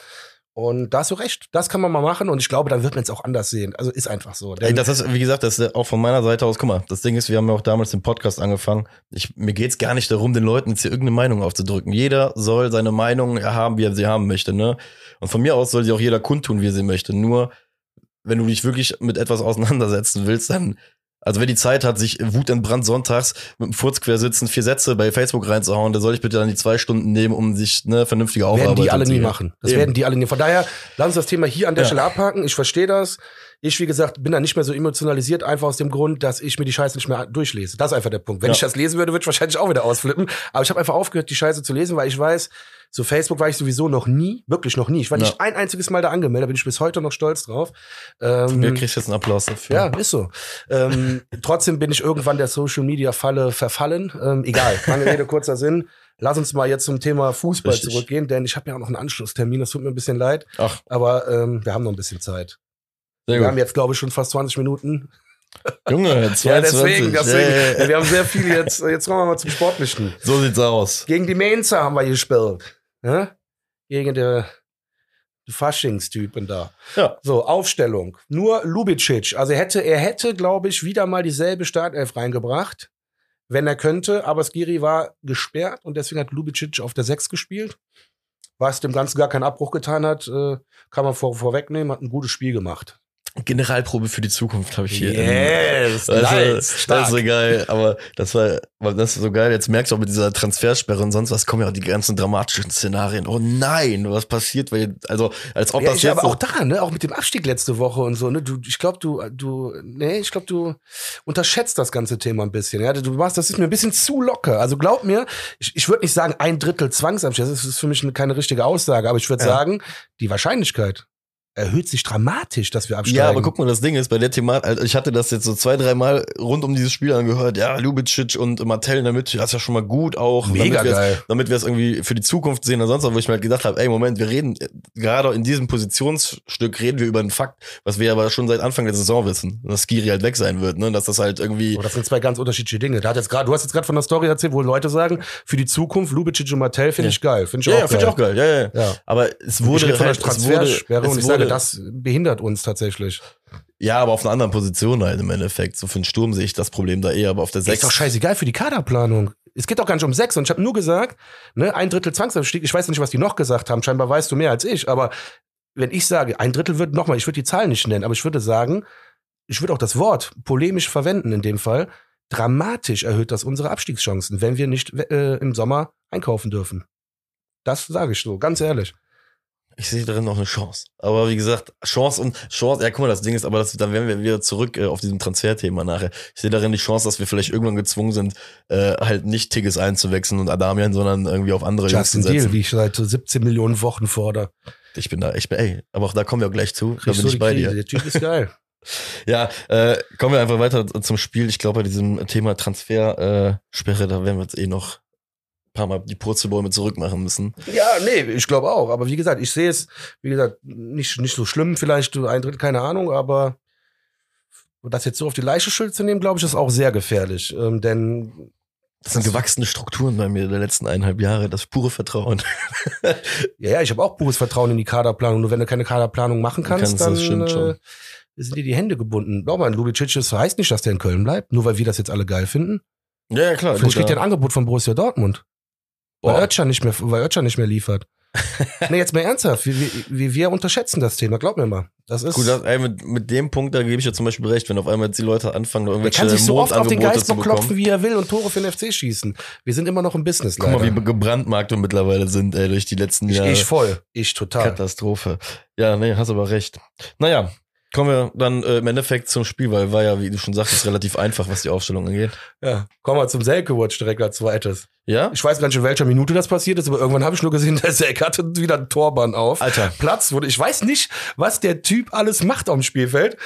Und da hast du recht, das kann man mal machen und ich glaube, dann wird man es auch anders sehen. Also ist einfach so. Ey, das ist, wie gesagt, das ist auch von meiner Seite aus, guck mal, das Ding ist, wir haben ja auch damals den Podcast angefangen. Ich, mir geht's gar nicht darum, den Leuten jetzt hier irgendeine Meinung aufzudrücken. Jeder soll seine Meinung haben, wie er sie haben möchte, ne? Und von mir aus soll sie auch jeder kundtun, wie er sie möchte. Nur, wenn du dich wirklich mit etwas auseinandersetzen willst, dann also wer die Zeit hat, sich wutentbrannt sonntags mit dem Furz quer sitzen, vier Sätze bei Facebook reinzuhauen, der soll ich bitte dann die zwei Stunden nehmen, um sich eine vernünftige Aufarbeitung werden die alle zu nie machen. Das Eben. werden die alle nie. Von daher, lass uns das Thema hier an der Ja. Stelle abhaken. Ich verstehe das. Ich, wie gesagt, bin da nicht mehr so emotionalisiert, einfach aus dem Grund, dass ich mir die Scheiße nicht mehr durchlese. Das ist einfach der Punkt. Wenn Ja. ich das lesen würde, würde ich wahrscheinlich auch wieder ausflippen. Aber ich habe einfach aufgehört, die Scheiße zu lesen, weil ich weiß, so Facebook war ich sowieso noch nie, wirklich noch nie. Ich war Ja. nicht ein einziges Mal da angemeldet, da bin ich bis heute noch stolz drauf. Ähm, Mir kriegst jetzt einen Applaus dafür. ja, ist so. Ähm, trotzdem bin ich irgendwann der Social Media Falle verfallen. Ähm, egal, lange Rede, kurzer Sinn. Lass uns mal jetzt zum Thema Fußball Richtig. zurückgehen, denn ich habe ja auch noch einen Anschlusstermin, das tut mir ein bisschen leid, Ach, aber ähm, wir haben noch ein bisschen Zeit. sehr Wir haben gut. jetzt, glaube ich, schon fast 20 Minuten. Junge, 22. Ja, deswegen, deswegen. Ja, ja. Wir haben sehr viel jetzt. Jetzt kommen wir mal zum Sportlichen. So sieht's aus. Gegen die Mainzer haben wir gespielt. Ja? Gegen der die Faschingstypen da. Ja. So, Aufstellung. Nur Lubicic. Also er hätte, er hätte, glaube ich, wieder mal dieselbe Startelf reingebracht, wenn er könnte. Aber Skiri war gesperrt und deswegen hat Lubicic auf der 6 gespielt. Was dem Ganzen gar keinen Abbruch getan hat, äh, kann man vor, vorwegnehmen, hat ein gutes Spiel gemacht. Generalprobe für die Zukunft habe ich hier. Yes, Das, nice, war, das ist so geil, aber das war, das ist so geil. Jetzt merkst du auch mit dieser Transfersperre und sonst was kommen ja auch die ganzen dramatischen Szenarien. Oh nein, was passiert? Weil, also, als ob Ja, das ich, jetzt. aber auch da, ne, auch mit dem Abstieg letzte Woche und so, ne, du, ich glaube, du, du, nee, ich glaube, du unterschätzt das ganze Thema ein bisschen, ja, du machst, das ist mir ein bisschen zu locker. Also glaub mir, ich, ich würde nicht sagen ein Drittel Zwangsabstieg, das ist für mich keine richtige Aussage, aber ich würde Ja. sagen, die Wahrscheinlichkeit erhöht sich dramatisch, dass wir absteigen. Ja, aber guck mal, das Ding ist, bei der Thematik, also ich hatte das jetzt so zwei, drei Mal rund um dieses Spiel angehört, ja, Lubicic und Martell in der Mitte, das ist ja schon mal gut auch. Mega damit wir geil. Es, damit wir es irgendwie für die Zukunft sehen oder sonst was, wo ich mir halt gedacht habe, ey, Moment, wir reden, äh, gerade in diesem Positionsstück reden wir über einen Fakt, was wir aber schon seit Anfang der Saison wissen, dass Skiri halt weg sein wird, ne, dass das halt irgendwie, Aber das sind zwei ganz unterschiedliche Dinge. Da hat jetzt gerade, du hast jetzt gerade von der Story erzählt, wo Leute sagen, für die Zukunft Lubicic und Martell finde Ja. ich geil, finde ich ja, auch ja, finde ich auch geil, ja, ja, ja. Aber es Ich wurde der halt, es wurde, es ich sage, wurde- das behindert uns tatsächlich. ja, aber auf einer anderen Position halt im Endeffekt. So für den Sturm sehe ich das Problem da eher, aber auf der Ist sechs. doch scheißegal für die Kaderplanung. Es geht doch gar nicht um sechs. Und ich habe nur gesagt, ne, ein Drittel Zwangsabstieg. Ich weiß nicht, was die noch gesagt haben. Scheinbar weißt du mehr als ich. Aber wenn ich sage, ein Drittel wird nochmal, ich würde die Zahl nicht nennen, aber ich würde sagen, ich würde auch das Wort polemisch verwenden in dem Fall. Dramatisch erhöht das unsere Abstiegschancen, wenn wir nicht äh, im Sommer einkaufen dürfen. Das sage ich so, ganz ehrlich. Ich sehe darin noch eine Chance. Aber wie gesagt, Chance und Chance, ja, guck mal, das Ding ist, aber das, dann wären wir wieder zurück äh, auf diesem Transferthema nachher. Ich sehe darin die Chance, dass wir vielleicht irgendwann gezwungen sind, äh, halt nicht Tigges einzuwechseln und Adamian, sondern irgendwie auf andere Jungs zu Justin Deal, setzen. wie ich seit 17 Millionen Wochen fordere. Ich bin da, ich bin, ey, aber auch da kommen wir auch gleich zu. Da bin du ich bei Krise. dir. Der Typ ist geil. Ja, äh, kommen wir einfach weiter zum Spiel. Ich glaube, bei diesem Thema Transfersperre, äh, Sperre, da werden wir jetzt eh noch paar Mal die Purzelbäume zurückmachen müssen. Ja, nee, ich glaube auch. Aber wie gesagt, ich sehe es, wie gesagt, nicht, nicht so schlimm, vielleicht ein Drittel, keine Ahnung, aber das jetzt so auf die Leiche Schild zu nehmen, glaube ich, ist auch sehr gefährlich. Ähm, denn Das sind gewachsene Strukturen bei mir der letzten eineinhalb Jahre, das pure Vertrauen. Ja, ja, ich habe auch pures Vertrauen in die Kaderplanung. Nur wenn du keine Kaderplanung machen kannst, Kannst, das dann äh, sind dir die Hände gebunden. Glaub mal, Lubicic das heißt nicht, dass der in Köln bleibt, nur weil wir das jetzt alle geil finden. Ja, ja klar. Vielleicht kriegt er ein Angebot von Borussia Dortmund. Weil Boah. Özcan nicht mehr, weil Özcan nicht mehr liefert. nee, jetzt mal ernsthaft. Wir, wir, wir, unterschätzen das Thema. Glaub mir mal. Das ist. Gut, das, ey, mit, mit dem Punkt, da gebe ich ja zum Beispiel recht, wenn auf einmal jetzt die Leute anfangen, der irgendwelche kann sich so oft auf den Geistbock klopfen, wie er will und Tore für den FC schießen. Wir sind immer noch im Business, Guck leider. mal, wie gebrandmarkt wir mittlerweile sind, ey, durch die letzten ich, Jahre. ich voll. Ich total. Katastrophe. Ja, nee, hast aber recht. Naja, kommen wir dann äh, im Endeffekt zum Spiel, weil war ja, wie du schon sagtest, relativ einfach, was die Aufstellung angeht. Ja, kommen wir zum Selke-Watch direkt als zweites. Ja? Ich weiß gar nicht, in welcher Minute das passiert ist, aber irgendwann habe ich nur gesehen, der Selke hatte wieder einen Torbahn auf. Alter. Platz wurde. Ich weiß nicht, was der Typ alles macht auf dem Spielfeld,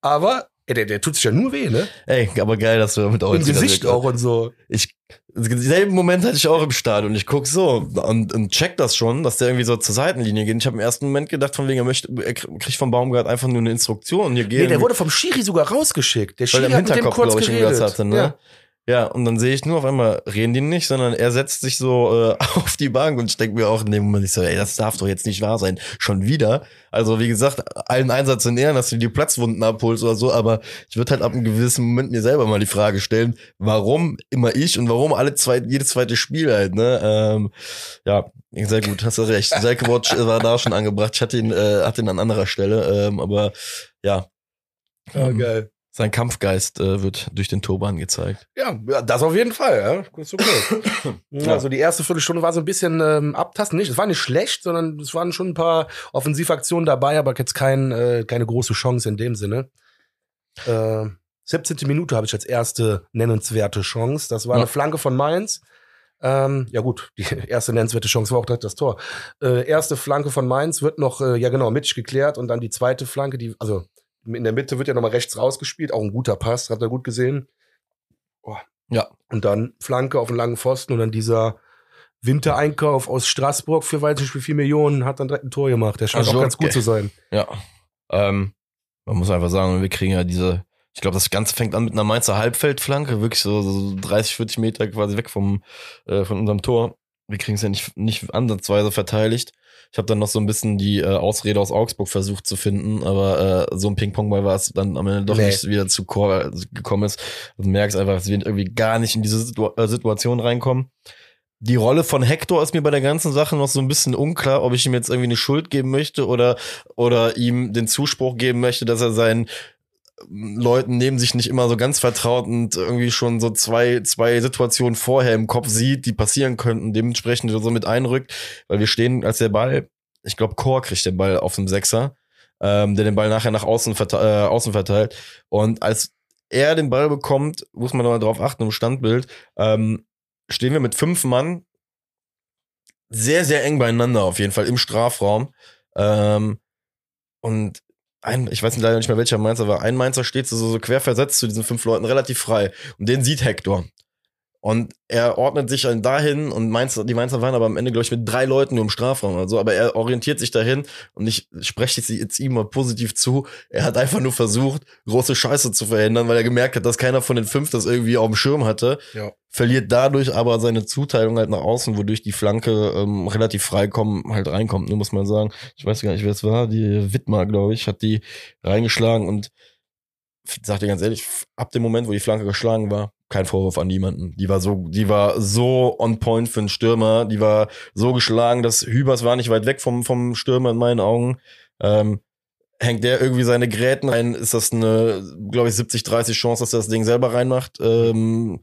aber ey, der, der tut sich ja nur weh, ne? Ey, aber geil, dass du damit auch Im Gesicht auch und so. Ich, denselben Moment hatte ich auch im Stadion. Ich guck so und, und check das schon, dass der irgendwie so zur Seitenlinie geht. Ich habe im ersten Moment gedacht, von wegen, er möchte, er kriegt vom Baumgart einfach nur eine Instruktion. Hier gehen. Nee, der wurde vom Schiri sogar rausgeschickt. Der weil Schiri er im hat mit dem Hinterkopf, kurz ich, geredet. irgendwas hatte, ne? Ja. Ja, und dann sehe ich nur auf einmal, reden die nicht, sondern er setzt sich so äh, auf die Bank und ich denke mir auch in dem Moment, ich so, ey, das darf doch jetzt nicht wahr sein. Schon wieder. Also wie gesagt, allen Einsatz in Ehren, dass du die Platzwunden abholst oder so, aber ich würde halt ab einem gewissen Moment mir selber mal die Frage stellen, warum immer ich und warum alle zwei, jedes zweite Spiel halt, ne? Ähm, ja, sehr gut, hast du recht. Selke Watch war da schon angebracht. Ich hatte ihn, äh, hatte ihn an anderer Stelle, ähm, aber ja. Ja, Ähm, geil. Sein Kampfgeist äh, wird durch den Turban gezeigt. Ja, das auf jeden Fall, ja. Ist okay. Ja. Also die erste Viertelstunde war so ein bisschen ähm, abtasten. Nicht, es war nicht schlecht, sondern es waren schon ein paar Offensivaktionen dabei, aber jetzt kein, äh, keine große Chance in dem Sinne. Äh, 17. Minute habe ich als erste nennenswerte Chance. Das war Ja. eine Flanke von Mainz. Ähm, ja gut, die erste nennenswerte Chance war auch direkt das Tor. Äh, erste Flanke von Mainz wird noch, äh, ja genau, Mitch geklärt und dann die zweite Flanke, die, also in der Mitte wird ja nochmal rechts rausgespielt, auch ein guter Pass, hat er gut gesehen. Oh. Ja. Und dann Flanke auf den langen Pfosten und dann dieser Wintereinkauf aus Straßburg für nicht wie viel Millionen hat dann direkt ein Tor gemacht. Der scheint Also, auch ganz gut okay. zu sein. Ja. Ähm, man muss einfach sagen, wir kriegen ja diese, ich glaube, das Ganze fängt an mit einer Mainzer Halbfeldflanke, wirklich so, so 30, 40 Meter quasi weg vom, äh, von unserem Tor. Wir kriegen es ja nicht, nicht ansatzweise verteidigt. Ich habe dann noch so ein bisschen die äh, Ausrede aus Augsburg versucht zu finden, aber äh, so ein Ping-Pong-Ball war es dann am Ende doch Nee. nicht wieder zu Chor gekommen ist. Also du merkst einfach, dass wir irgendwie gar nicht in diese Situ äh, Situation reinkommen. Die Rolle von Hector ist mir bei der ganzen Sache noch so ein bisschen unklar, ob ich ihm jetzt irgendwie eine Schuld geben möchte oder, oder ihm den Zuspruch geben möchte, dass er seinen Leuten neben sich nicht immer so ganz vertraut und irgendwie schon so zwei, zwei Situationen vorher im Kopf sieht, die passieren könnten, dementsprechend so mit einrückt, weil wir stehen, als der Ball, ich glaube, Chor kriegt den Ball auf dem Sechser, ähm, der den Ball nachher nach außen, verte äh, außen verteilt. Und als er den Ball bekommt, muss man mal drauf achten im Standbild, ähm, stehen wir mit fünf Mann sehr, sehr eng beieinander auf jeden Fall im Strafraum. Ähm, und ein, ich weiß nicht leider nicht mehr welcher Mainzer war, ein Mainzer steht so, so quer versetzt zu diesen fünf Leuten relativ frei. Und den sieht Hector. Und er ordnet sich dann dahin und Mainzer, die Mainzer waren aber am Ende, glaube ich, mit drei Leuten nur im Strafraum oder so, aber er orientiert sich dahin und ich spreche jetzt, jetzt ihm mal positiv zu. Er hat einfach nur versucht, große Scheiße zu verhindern, weil er gemerkt hat, dass keiner von den fünf das irgendwie auf dem Schirm hatte. Ja. Verliert dadurch aber seine Zuteilung halt nach außen, wodurch die Flanke ähm, relativ frei kommen, halt reinkommt, nur muss man sagen. Ich weiß gar nicht, wer es war. Die Wittmar, glaube ich, hat die reingeschlagen und ich sag dir ganz ehrlich, ab dem Moment, wo die Flanke geschlagen war, kein Vorwurf an niemanden. Die war so, die war so on point für einen Stürmer. Die war so geschlagen, dass Hübers war nicht weit weg vom, vom Stürmer in meinen Augen. Ähm, hängt der irgendwie seine Gräten rein, ist das eine, glaube ich, 70-30 Chance, dass er das Ding selber reinmacht. Ähm,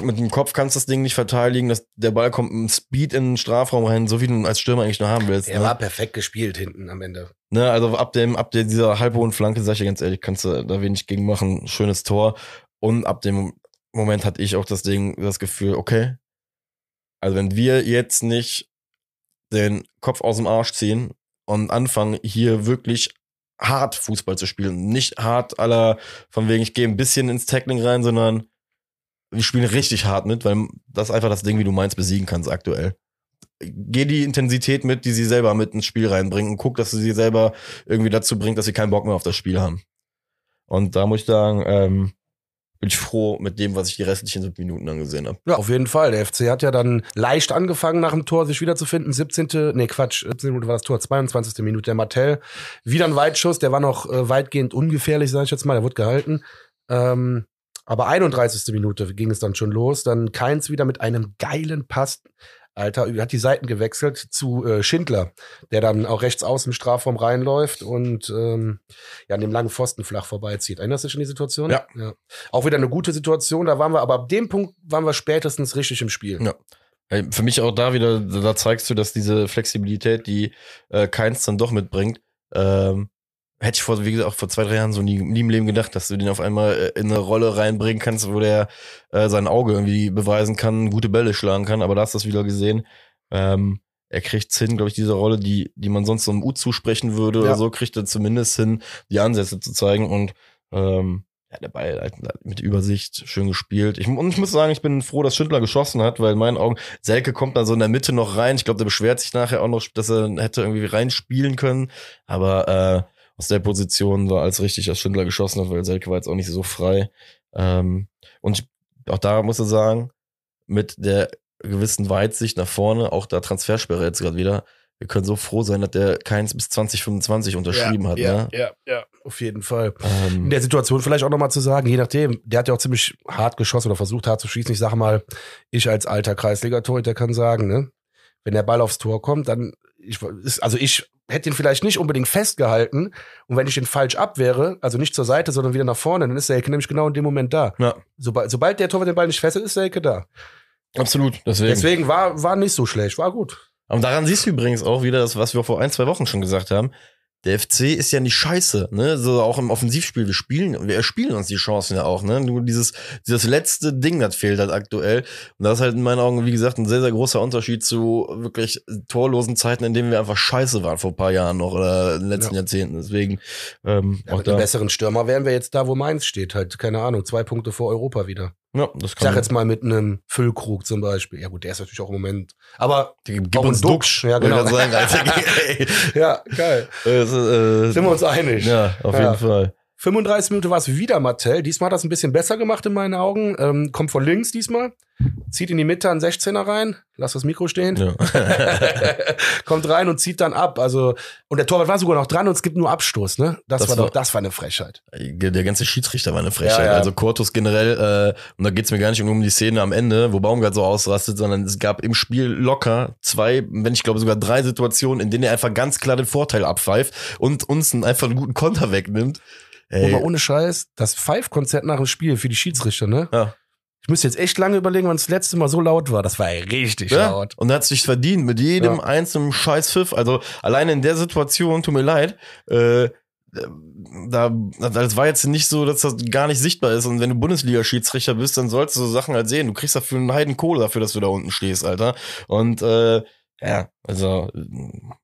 mit dem Kopf kannst du das Ding nicht verteidigen. Das, der Ball kommt mit Speed in den Strafraum rein, so wie du als Stürmer eigentlich nur haben willst. Er ne? war perfekt gespielt hinten am Ende. Ne, also ab dem, ab der, dieser halbhohen Flanke, sag ich dir ganz ehrlich, kannst du da wenig gegen machen. Schönes Tor. Und ab dem Moment hatte ich auch das Ding, das Gefühl, okay, also wenn wir jetzt nicht den Kopf aus dem Arsch ziehen und anfangen, hier wirklich hart Fußball zu spielen, nicht hart aller, von wegen, ich gehe ein bisschen ins Tackling rein, sondern wir spielen richtig hart mit, weil das ist einfach das Ding, wie du meinst, besiegen kannst aktuell. Geh die Intensität mit, die sie selber mit ins Spiel reinbringen. Und guck, dass du sie selber irgendwie dazu bringt, dass sie keinen Bock mehr auf das Spiel haben. Und da muss ich sagen, ähm, bin ich froh mit dem, was ich die restlichen sieben Minuten dann gesehen habe. Ja, auf jeden Fall. Der FC hat ja dann leicht angefangen nach dem Tor, sich wiederzufinden. 17. Nee, Quatsch, 17. Minute war das Tor, 22. Minute der Martell. Wieder ein Weitschuss, der war noch äh, weitgehend ungefährlich, sage ich jetzt mal, der wurde gehalten. Ähm, aber 31. Minute ging es dann schon los. Dann Keins wieder mit einem geilen Pass Alter, hat die Seiten gewechselt zu äh, Schindler, der dann auch rechts aus im Strafraum reinläuft und ähm, ja an dem langen Pfosten flach vorbeizieht. Erinnerst du dich an die Situation? Ja. ja. Auch wieder eine gute Situation. Da waren wir, aber ab dem Punkt waren wir spätestens richtig im Spiel. Ja. Für mich auch da wieder, da zeigst du, dass diese Flexibilität, die äh, Keins dann doch mitbringt, ähm, hätte ich vor, wie gesagt, auch vor zwei, drei Jahren so nie, nie im Leben gedacht, dass du den auf einmal äh, in eine Rolle reinbringen kannst, wo der äh, sein Auge irgendwie beweisen kann, gute Bälle schlagen kann. Aber da hast du das wieder gesehen. Ähm, er kriegt hin, glaube ich, diese Rolle, die, die man sonst so einem U zusprechen würde ja. oder so, kriegt er zumindest hin, die Ansätze zu zeigen und ähm, ja, der Ball halt mit Übersicht schön gespielt. Ich, und ich muss sagen, ich bin froh, dass Schindler geschossen hat, weil in meinen Augen, Selke kommt da so in der Mitte noch rein. Ich glaube, der beschwert sich nachher auch noch, dass er hätte irgendwie reinspielen können. Aber äh, aus der Position war als richtig, dass Schindler geschossen hat, weil Selke war jetzt auch nicht so frei. Ähm, und auch da muss ich sagen, mit der gewissen Weitsicht nach vorne, auch da Transfersperre jetzt gerade wieder, wir können so froh sein, dass der keins bis 2025 unterschrieben ja, hat. Ja, ne? ja, ja, auf jeden Fall. Ähm, In der Situation vielleicht auch nochmal zu sagen, je nachdem, der hat ja auch ziemlich hart geschossen oder versucht hart zu schießen. Ich sage mal, ich als alter Kreisliga-Torhüter kann sagen, ne, wenn der Ball aufs Tor kommt, dann ich, also ich hätte ihn vielleicht nicht unbedingt festgehalten und wenn ich ihn falsch abwehre, also nicht zur Seite, sondern wieder nach vorne, dann ist Selke nämlich genau in dem Moment da. Ja. Sobald, sobald der Torwart den Ball nicht fesselt, ist Selke da. Absolut. Deswegen, Deswegen war, war nicht so schlecht, war gut. Und daran siehst du übrigens auch wieder das, was wir vor ein, zwei Wochen schon gesagt haben der FC ist ja nicht scheiße, ne? So auch im Offensivspiel. Wir spielen, wir spielen uns die Chancen ja auch, ne? Nur dieses, dieses letzte Ding, das fehlt halt aktuell. Und das ist halt in meinen Augen, wie gesagt, ein sehr, sehr großer Unterschied zu wirklich torlosen Zeiten, in denen wir einfach scheiße waren vor ein paar Jahren noch oder in den letzten ja. Jahrzehnten. Deswegen, ähm, ja, auch mit da. einem besseren Stürmer wären wir jetzt da, wo Mainz steht. Halt, keine Ahnung, zwei Punkte vor Europa wieder. Ja, das kann ich sag jetzt mal mit einem Füllkrug zum Beispiel. Ja gut, der ist natürlich auch im Moment. Aber gib uns Duxch. Ja, genau. Sagen, Alter, ja, geil. Äh, Sind wir uns einig? Ja, auf ja. jeden Fall. 35 Minuten war es wieder Martell. Diesmal hat das ein bisschen besser gemacht in meinen Augen. Ähm, kommt von links diesmal. Zieht in die Mitte einen 16er rein. Lass das Mikro stehen. Ja. kommt rein und zieht dann ab. Also, und der Torwart war sogar noch dran und es gibt nur Abstoß, ne? Das, das war, war doch, das war eine Frechheit. Der ganze Schiedsrichter war eine Frechheit. Ja, ja. Also Kortus generell, äh, und da geht's mir gar nicht um die Szene am Ende, wo Baumgart so ausrastet, sondern es gab im Spiel locker zwei, wenn ich glaube sogar drei Situationen, in denen er einfach ganz klar den Vorteil abpfeift und uns einfach einen guten Konter wegnimmt. Ey. Aber ohne Scheiß, das Five-Konzert nach dem Spiel für die Schiedsrichter, ne? Ja. Ich müsste jetzt echt lange überlegen, wann das letzte Mal so laut war. Das war ja richtig ja. laut. Und hat sich verdient mit jedem ja. einzelnen Scheißpfiff. Also alleine in der Situation, tut mir leid, äh, da, das war jetzt nicht so, dass das gar nicht sichtbar ist. Und wenn du Bundesliga-Schiedsrichter bist, dann sollst du so Sachen halt sehen. Du kriegst dafür einen Heiden Kohle dafür, dass du da unten stehst, Alter. Und äh, ja, also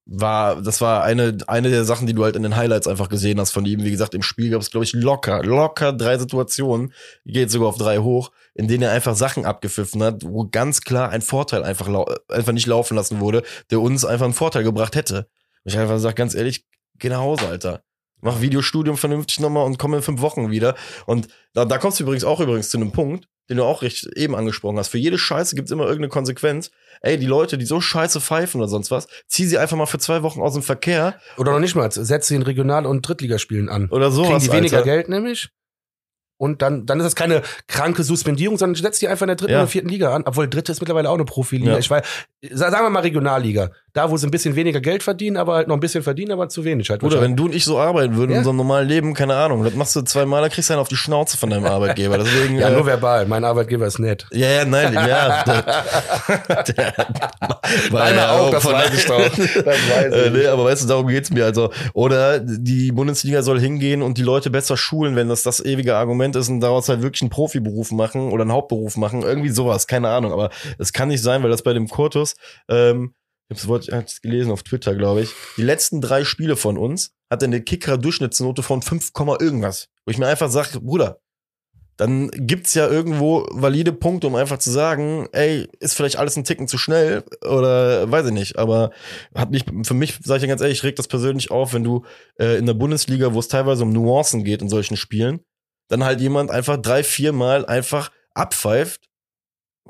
war, das war eine, eine der Sachen, die du halt in den Highlights einfach gesehen hast von ihm. Wie gesagt, im Spiel gab es, glaube ich, locker, locker drei Situationen, geht sogar auf drei hoch, in denen er einfach Sachen abgepfiffen hat, wo ganz klar ein Vorteil einfach, einfach nicht laufen lassen wurde, der uns einfach einen Vorteil gebracht hätte. Und ich einfach sag ganz ehrlich, geh nach Hause, Alter. Mach Videostudium vernünftig nochmal und komm in fünf Wochen wieder. Und da, da kommst du übrigens auch übrigens zu einem Punkt, den du auch recht eben angesprochen hast. Für jede Scheiße gibt's immer irgendeine Konsequenz. Ey, die Leute, die so scheiße pfeifen oder sonst was, zieh sie einfach mal für zwei Wochen aus dem Verkehr. Oder noch nicht mal, setz sie in Regional- und Drittligaspielen an. Oder sowas, Kriegen die weniger Alter. Geld nämlich? Und dann, dann ist das keine kranke Suspendierung, sondern setzt die einfach in der dritten ja. oder vierten Liga an. Obwohl dritte ist mittlerweile auch eine Profiliga. Ja. Ich weiß, sagen wir mal Regionalliga. Da, wo sie ein bisschen weniger Geld verdienen, aber halt noch ein bisschen verdienen, aber zu wenig halt. Oder wenn du und ich so arbeiten würden ja? in unserem normalen Leben, keine Ahnung, das machst du zweimal, dann kriegst du einen auf die Schnauze von deinem Arbeitgeber. Deswegen, ja, äh, nur verbal. Mein Arbeitgeber ist nett. Ja, ja, nein, ja. Meiner auch, das weiß ich doch. Das weiß ich. Äh, nee, aber weißt du, darum geht's mir. Also, oder die Bundesliga soll hingehen und die Leute besser schulen, wenn das das ewige Argument ist und daraus halt wirklich einen Profiberuf machen oder einen Hauptberuf machen. Irgendwie sowas, keine Ahnung. Aber es kann nicht sein, weil das bei dem Kurtus, ähm, ich Wort hab's gelesen auf Twitter, glaube ich. Die letzten drei Spiele von uns hat eine Kicker-Durchschnittsnote von 5, irgendwas. Wo ich mir einfach sage, Bruder, dann gibt's ja irgendwo valide Punkte, um einfach zu sagen, ey, ist vielleicht alles ein Ticken zu schnell oder weiß ich nicht. Aber hat mich, für mich, sage ich ja ganz ehrlich, regt das persönlich auf, wenn du äh, in der Bundesliga, wo es teilweise um Nuancen geht in solchen Spielen, dann halt jemand einfach drei, vier Mal einfach abpfeift,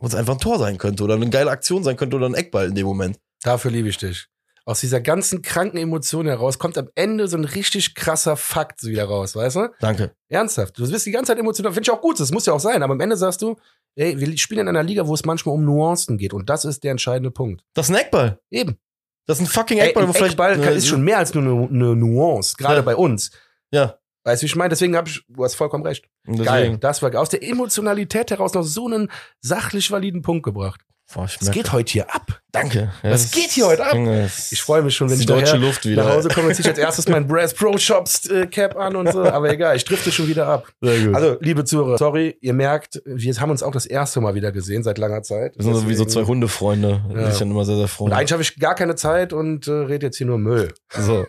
wo es einfach ein Tor sein könnte oder eine geile Aktion sein könnte oder ein Eckball in dem Moment. Dafür liebe ich dich. Aus dieser ganzen kranken Emotion heraus kommt am Ende so ein richtig krasser Fakt wieder raus, weißt du? Danke. Ernsthaft. Du bist die ganze Zeit emotional. Finde ich auch gut. Das muss ja auch sein. Aber am Ende sagst du, ey, wir spielen in einer Liga, wo es manchmal um Nuancen geht. Und das ist der entscheidende Punkt. Das ist ein Eckball. Eben. Das ist ein fucking Ey, Eckball. ein wo vielleicht- Eckball ist schon mehr als nur eine, eine Nuance. Gerade Ja. bei uns. Ja. Weißt du, wie ich meine? Deswegen habe ich, du hast vollkommen recht. Geil. Das war aus der Emotionalität heraus noch so einen sachlich validen Punkt gebracht. Boah, Es geht heute hier ab. Danke. Was es- geht hier heute ab? Ich freue mich schon, wenn die ich deutsche Luft wieder. nach Hause komme und ziehe ich als erstes mein Brass Pro Shops äh, Cap an und so. Aber egal, ich drifte schon wieder ab. Sehr gut. Also, liebe Zuhörer, sorry, ihr merkt, wir haben uns auch das erste Mal wieder gesehen seit langer Zeit. wir sind so wie so zwei Hundefreunde, Ja. ich dann immer sehr, sehr Und freuen. eigentlich habe ich gar keine Zeit und äh, rede jetzt hier nur Müll. So.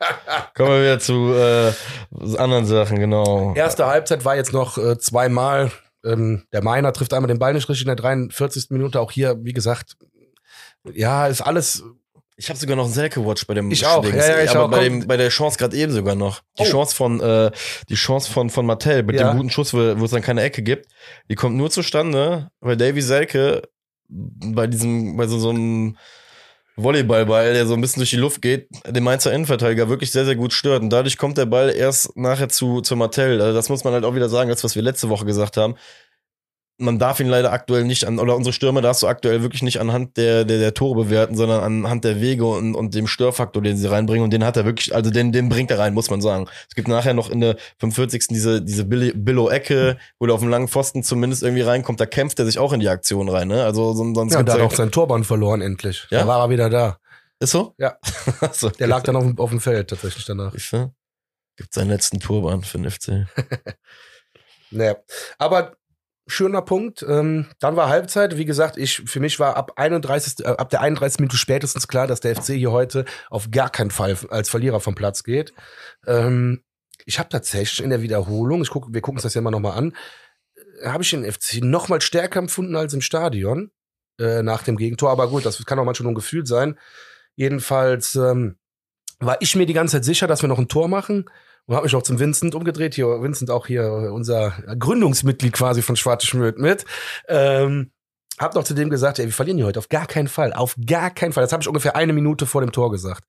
Kommen wir wieder zu äh, anderen Sachen, genau. Erste Halbzeit war jetzt noch äh, zweimal. Ähm, der Meiner trifft einmal den Ball nicht richtig in der 43. Minute. Auch hier, wie gesagt, ja, ist alles. Ich habe sogar noch einen Selke Watch bei dem Ich auch, ja, ja, ich aber auch. bei, dem, bei der Chance gerade eben sogar noch. Die Oh. Chance von äh, die Chance von von Mattel mit Ja. dem guten Schuss, wo, wo es dann keine Ecke gibt, die kommt nur zustande, weil Davy Selke bei diesem bei so, so einem Volleyballball, der so ein bisschen durch die Luft geht, den Mainzer Innenverteidiger wirklich sehr, sehr gut stört. Und dadurch kommt der Ball erst nachher zu, zu Martell. Also das muss man halt auch wieder sagen, das, was wir letzte Woche gesagt haben. Man darf ihn leider aktuell nicht an, oder unsere Stürmer darfst du aktuell wirklich nicht anhand der, der, der Tore bewerten, sondern anhand der Wege und, und dem Störfaktor, den sie reinbringen. Und den hat er wirklich, also den, den bringt er rein, muss man sagen. Es gibt nachher noch in der 45. diese, diese Billo-Ecke, wo der auf dem langen Pfosten zumindest irgendwie reinkommt, da kämpft er sich auch in die Aktion rein, ne? Also sonst Ja, da hat ja- auch sein Torband verloren endlich. Ja? Da war er wieder da. Ist so? Ja. Achso, Der lag dann auf, dem- auf dem Feld tatsächlich danach. Ich? Gibt seinen letzten Turban für den FC. Naja. Aber schöner Punkt. Ähm, dann war Halbzeit. Wie gesagt, ich, für mich war ab 31, äh, ab der 31. Minute spätestens klar, dass der FC hier heute auf gar keinen Fall als Verlierer vom Platz geht. Ähm, ich habe tatsächlich in der Wiederholung, ich guck, wir gucken uns das ja immer nochmal an, äh, habe ich den FC noch mal stärker empfunden als im Stadion äh, nach dem Gegentor. Aber gut, das kann auch manchmal nur ein Gefühl sein. Jedenfalls ähm, war ich mir die ganze Zeit sicher, dass wir noch ein Tor machen und habe mich auch zum Vincent umgedreht. Hier, Vincent auch hier, unser Gründungsmitglied quasi von Schwarze Schmöd mit. Ähm, hab noch zu dem gesagt, ey, wir verlieren hier heute auf gar keinen Fall. Auf gar keinen Fall. Das habe ich ungefähr eine Minute vor dem Tor gesagt.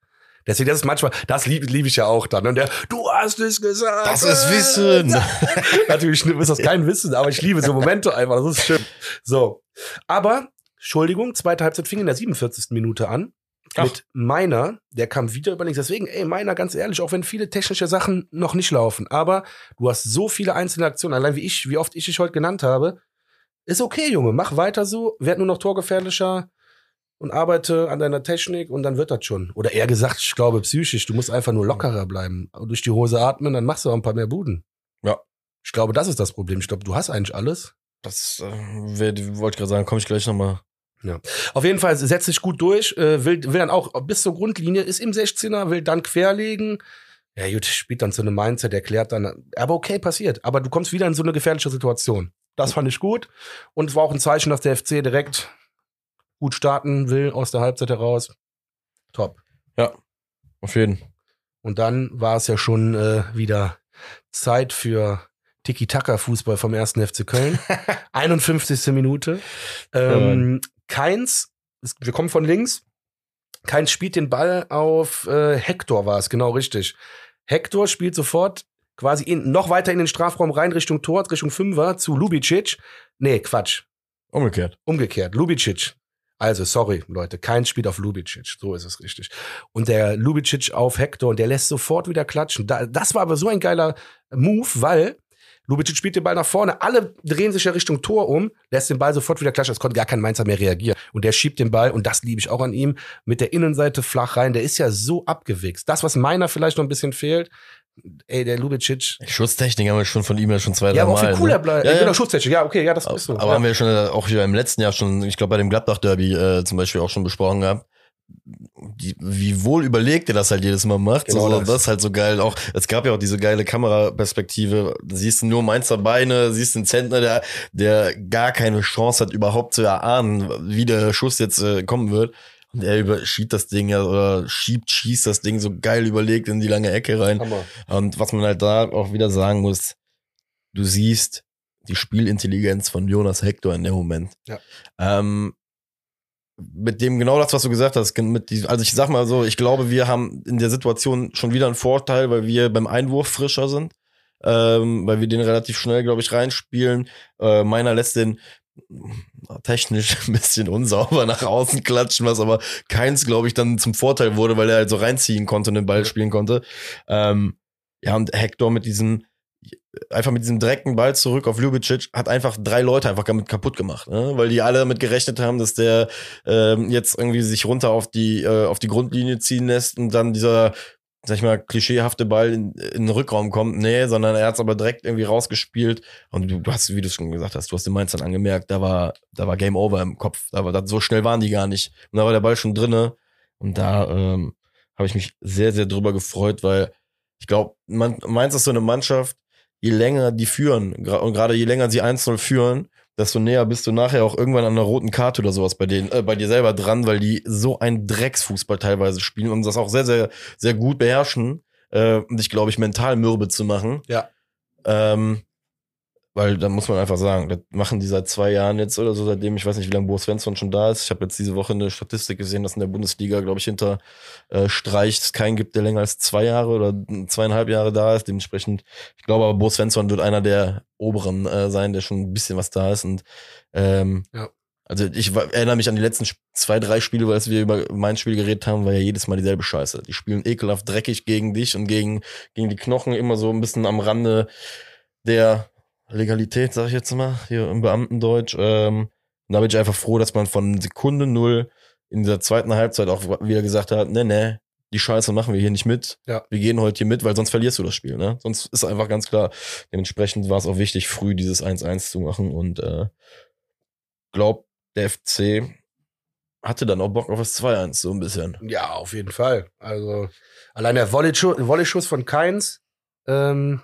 Deswegen, das ist manchmal, das liebe lieb ich ja auch dann. Und der, du hast es gesagt. Das ist Wissen. Natürlich ist das kein Wissen, aber ich liebe so Momente einfach. Das ist schön. So. Aber, Entschuldigung, zweite Halbzeit fing in der 47. Minute an. Ach. Mit meiner, der kam wieder über links. Deswegen, ey, meiner, ganz ehrlich, auch wenn viele technische Sachen noch nicht laufen, aber du hast so viele einzelne Aktionen, allein wie ich, wie oft ich dich heute genannt habe, ist okay, Junge, mach weiter so, werd nur noch torgefährlicher und arbeite an deiner Technik und dann wird das schon. Oder eher gesagt, ich glaube psychisch, du musst einfach nur lockerer bleiben. Durch die Hose atmen, dann machst du auch ein paar mehr Buden. Ja. Ich glaube, das ist das Problem. Ich glaube, du hast eigentlich alles. Das äh, wollte ich gerade sagen, komme ich gleich nochmal. Auf jeden Fall setzt sich gut durch, äh, will, will dann auch bis zur Grundlinie, ist im 16er, will dann querlegen. Ja, gut, spielt dann so eine Mindset, erklärt dann. Aber okay, passiert. Aber du kommst wieder in so eine gefährliche Situation. Das fand ich gut. Und es war auch ein Zeichen, dass der FC direkt gut starten will aus der Halbzeit heraus. Top. Auf jeden. Und dann war es ja schon äh, wieder Zeit für Tiki-Taka-Fußball vom 1. FC Köln. 51. Minute. Ähm, Keins, wir kommen von links. Keins spielt den Ball auf äh, Hector, war es, genau richtig. Hector spielt sofort quasi in, noch weiter in den Strafraum rein, Richtung Tor, Richtung Fünfer zu Lubicic. Nee, Quatsch. Umgekehrt. Umgekehrt, Lubicic. Also, sorry, Leute, kein spielt auf Lubicic. So ist es richtig. Und der Lubicic auf Hector und der lässt sofort wieder klatschen. Da, das war aber so ein geiler Move, weil Lubicic spielt den Ball nach vorne, alle drehen sich ja Richtung Tor um, lässt den Ball sofort wieder klatschen. Es konnte gar kein Mainzer mehr reagieren. Und der schiebt den Ball, und das liebe ich auch an ihm, mit der Innenseite flach rein. Der ist ja so abgewichst. Das, was meiner vielleicht noch ein bisschen fehlt, ey, der Lubicic. Schutztechnik haben wir schon von ihm ja schon zwei, Ja, drei aber auch Mal. viel cooler ne? bleibt. Ja, ja. Genau, Schutztechnik. Ja, okay, ja, das ist so. Aber ja. haben wir schon äh, auch hier im letzten Jahr schon, ich glaube bei dem Gladbach-Derby äh, zum Beispiel auch schon besprochen gehabt, die, wie wohl überlegt er das halt jedes Mal macht. Genau so, das. das ist halt so geil. Auch es gab ja auch diese geile Kameraperspektive. Siehst du nur Mainzer Beine, siehst den Zentner, der, der gar keine Chance hat, überhaupt zu erahnen, wie der Schuss jetzt äh, kommen wird. Und er überschiebt das Ding ja oder schiebt, schießt das Ding so geil überlegt in die lange Ecke rein. Hammer. Und was man halt da auch wieder sagen muss, du siehst die Spielintelligenz von Jonas Hector in dem Moment. Ja. Ähm, mit dem genau das, was du gesagt hast, mit die, also ich sag mal so, ich glaube, wir haben in der Situation schon wieder einen Vorteil, weil wir beim Einwurf frischer sind, ähm, weil wir den relativ schnell, glaube ich, reinspielen. Äh, meiner lässt den technisch ein bisschen unsauber nach außen klatschen, was aber keins, glaube ich, dann zum Vorteil wurde, weil er halt so reinziehen konnte und den Ball spielen konnte. Ähm, ja, und Hector mit diesem, einfach mit diesem direkten Ball zurück auf Ljubicic hat einfach drei Leute einfach damit kaputt gemacht, ne? weil die alle damit gerechnet haben, dass der ähm, jetzt irgendwie sich runter auf die äh, auf die Grundlinie ziehen lässt und dann dieser sag ich mal, klischeehafte Ball in, in den Rückraum kommt. Nee, sondern er hat es aber direkt irgendwie rausgespielt. Und du, du hast, wie du schon gesagt hast, du hast den Mainz dann angemerkt, da war, da war Game Over im Kopf. Da war, so schnell waren die gar nicht. Und da war der Ball schon drinne. Und da ähm, habe ich mich sehr, sehr drüber gefreut, weil ich glaube, Mainz ist so eine Mannschaft, je länger die führen, und gerade je länger sie 1-0 führen, desto näher bist du nachher auch irgendwann an einer roten Karte oder sowas bei denen, äh, bei dir selber dran, weil die so ein Drecksfußball teilweise spielen und das auch sehr, sehr, sehr gut beherrschen, äh, dich, glaube ich, mental mürbe zu machen. Ja. Ähm, weil da muss man einfach sagen, das machen die seit zwei Jahren jetzt oder so, seitdem ich weiß nicht, wie lange Bo Svensson schon da ist. Ich habe jetzt diese Woche eine Statistik gesehen, dass in der Bundesliga, glaube ich, hinter äh, Streich es keinen gibt, der länger als zwei Jahre oder zweieinhalb Jahre da ist. Dementsprechend, ich glaube aber, Bo Svensson wird einer der oberen äh, sein, der schon ein bisschen was da ist. Und ähm, ja. Also ich erinnere mich an die letzten zwei, drei Spiele, weil wir über mein Spiel geredet haben, war ja jedes Mal dieselbe Scheiße. Die spielen ekelhaft dreckig gegen dich und gegen, gegen die Knochen immer so ein bisschen am Rande der Legalität, sag ich jetzt mal, hier im Beamtendeutsch. Ähm, da bin ich einfach froh, dass man von Sekunde null in dieser zweiten Halbzeit auch wieder gesagt hat, ne, ne, die Scheiße machen wir hier nicht mit. Ja. Wir gehen heute hier mit, weil sonst verlierst du das Spiel, ne? Sonst ist einfach ganz klar. Dementsprechend war es auch wichtig, früh dieses 1-1 zu machen und äh, glaub, der FC hatte dann auch Bock auf das 2-1, so ein bisschen. Ja, auf jeden Fall. Also allein der Volley-Schuss von Keins, ähm,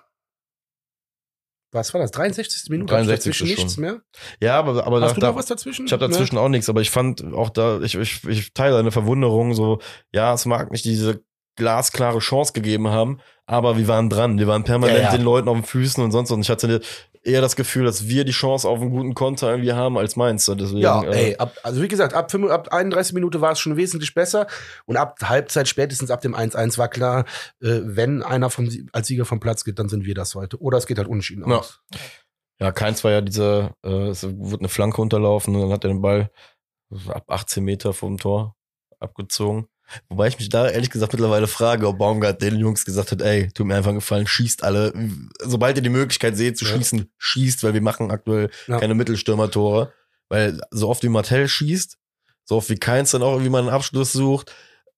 was war das? 63. Minute? 63. Dazwischen nichts mehr? Ja, aber, aber Hast da, du da, noch was dazwischen? ich habe dazwischen auch nichts, aber ich fand auch da, ich, ich, ich teile eine Verwunderung, so, ja, es mag nicht diese glasklare Chance gegeben haben, aber wir waren dran. Wir waren permanent Ja, ja. den Leuten auf den Füßen und sonst was. Und ich hatte eher das Gefühl, dass wir die Chance auf einen guten Konter irgendwie haben als Mainz. Deswegen, Ja, äh, ey, ab, also wie gesagt, ab, 5, ab 31 Minute war es schon wesentlich besser und ab Halbzeit, spätestens ab dem 1-1 war klar, äh, wenn einer vom, als Sieger vom Platz geht, dann sind wir das heute. Oder es geht halt unentschieden Ja. aus. Ja, keins war ja diese, äh, es wurde eine Flanke unterlaufen und dann hat er den Ball ab 18 Meter vom Tor abgezogen. Wobei ich mich da ehrlich gesagt mittlerweile frage, ob Baumgart den Jungs gesagt hat, ey, tut mir einfach einen Gefallen, schießt alle. Sobald ihr die Möglichkeit seht zu Ja. schießen, schießt, weil wir machen aktuell Ja. keine Mittelstürmer-Tore. Weil so oft wie Martell schießt, so oft wie Keins dann auch irgendwie mal einen Abschluss sucht,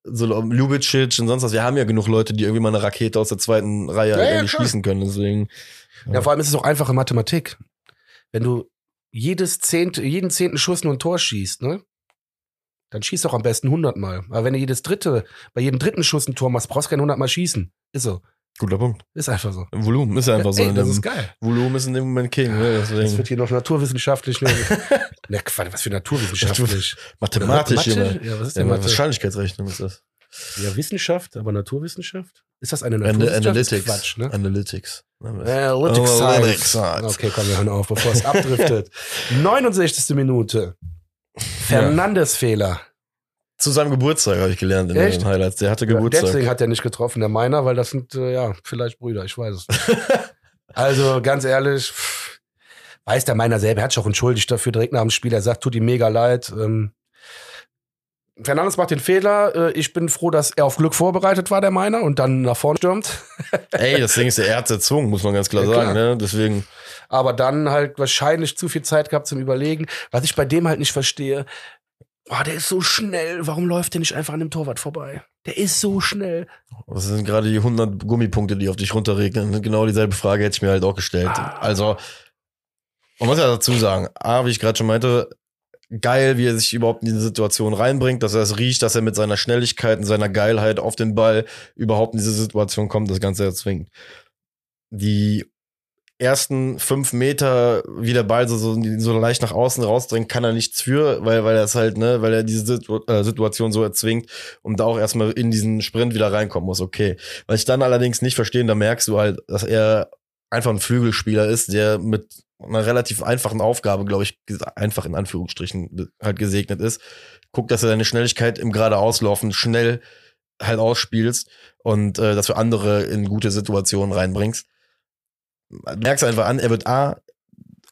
so Ljubicic und sonst was. Wir haben ja genug Leute, die irgendwie mal eine Rakete aus der zweiten Reihe Ja, irgendwie schießen können. Deswegen. Ja, vor allem ist es auch einfache Mathematik. Wenn du jedes zehnte, jeden zehnten Schuss nur ein Tor schießt, ne? Dann schießt doch am besten 100 Mal. Aber wenn du jedes dritte, bei jedem dritten Schuss ein Tor machst, brauchst du kein 100 Mal schießen. Ist so. Guter Punkt. Ist einfach so. Volumen ist einfach so. Ey, das ist geil. Volumen ist in dem Moment King. Ne? Das wird hier noch naturwissenschaftlich. Ne, ne, Quatsch, was für naturwissenschaftlich? Mathematisch, Mathe? Junge. Ja, was ist Ja, denn Mathe? Wahrscheinlichkeitsrechnung ist das. Ja, Wissenschaft, aber Naturwissenschaft? Ist das eine Naturwissenschaft? Analytics. Quatsch, ne? Analytics. Analytics Analytics. Okay, komm, wir hören auf, bevor es abdriftet. 69. Minute. Fernandes-Fehler. Zu seinem Geburtstag habe ich gelernt in Echt? den Highlights. Der hatte Ja, Geburtstag. deswegen hat er nicht getroffen, der Meiner, weil das sind, äh, ja, vielleicht Brüder, ich weiß es nicht. also, ganz ehrlich, pff, weiß der Meiner selber, er hat sich auch entschuldigt dafür direkt nach dem Spiel. Er sagt, tut ihm mega leid. Ähm, Fernandes macht den Fehler. Äh, ich bin froh, dass er auf Glück vorbereitet war, der Meiner, und dann nach vorne stürmt. Ey, das Ding ist, er hat erzwungen, muss man ganz klar Ja, sagen. klar. Ne? Deswegen, aber dann halt wahrscheinlich zu viel Zeit gehabt zum Überlegen. Was ich bei dem halt nicht verstehe, oh, der ist so schnell, warum läuft der nicht einfach an dem Torwart vorbei? Der ist so schnell. das sind gerade die 100 Gummipunkte, die auf dich runterregnen. Genau dieselbe Frage hätte ich mir halt auch gestellt. Ah. Also, man muss ja dazu sagen, A, wie ich gerade schon meinte, geil, wie er sich überhaupt in diese Situation reinbringt, dass er es riecht, dass er mit seiner Schnelligkeit und seiner Geilheit auf den Ball überhaupt in diese Situation kommt, das Ganze erzwingt. Die ersten fünf Meter, wie der Ball so, so, so leicht nach außen rausdrängt, kann er nichts für, weil, weil er es halt, ne, weil er diese Situ äh, Situation so erzwingt und da auch erstmal in diesen Sprint wieder reinkommen muss, okay. Was ich dann allerdings nicht verstehe, da merkst du halt, dass er einfach ein Flügelspieler ist, der mit einer relativ einfachen Aufgabe, glaube ich, einfach in Anführungsstrichen halt gesegnet ist. Guck, dass er deine Schnelligkeit im geradeauslaufen schnell halt ausspielst und äh, dass du andere in gute Situationen reinbringst. Merkst einfach an, er wird A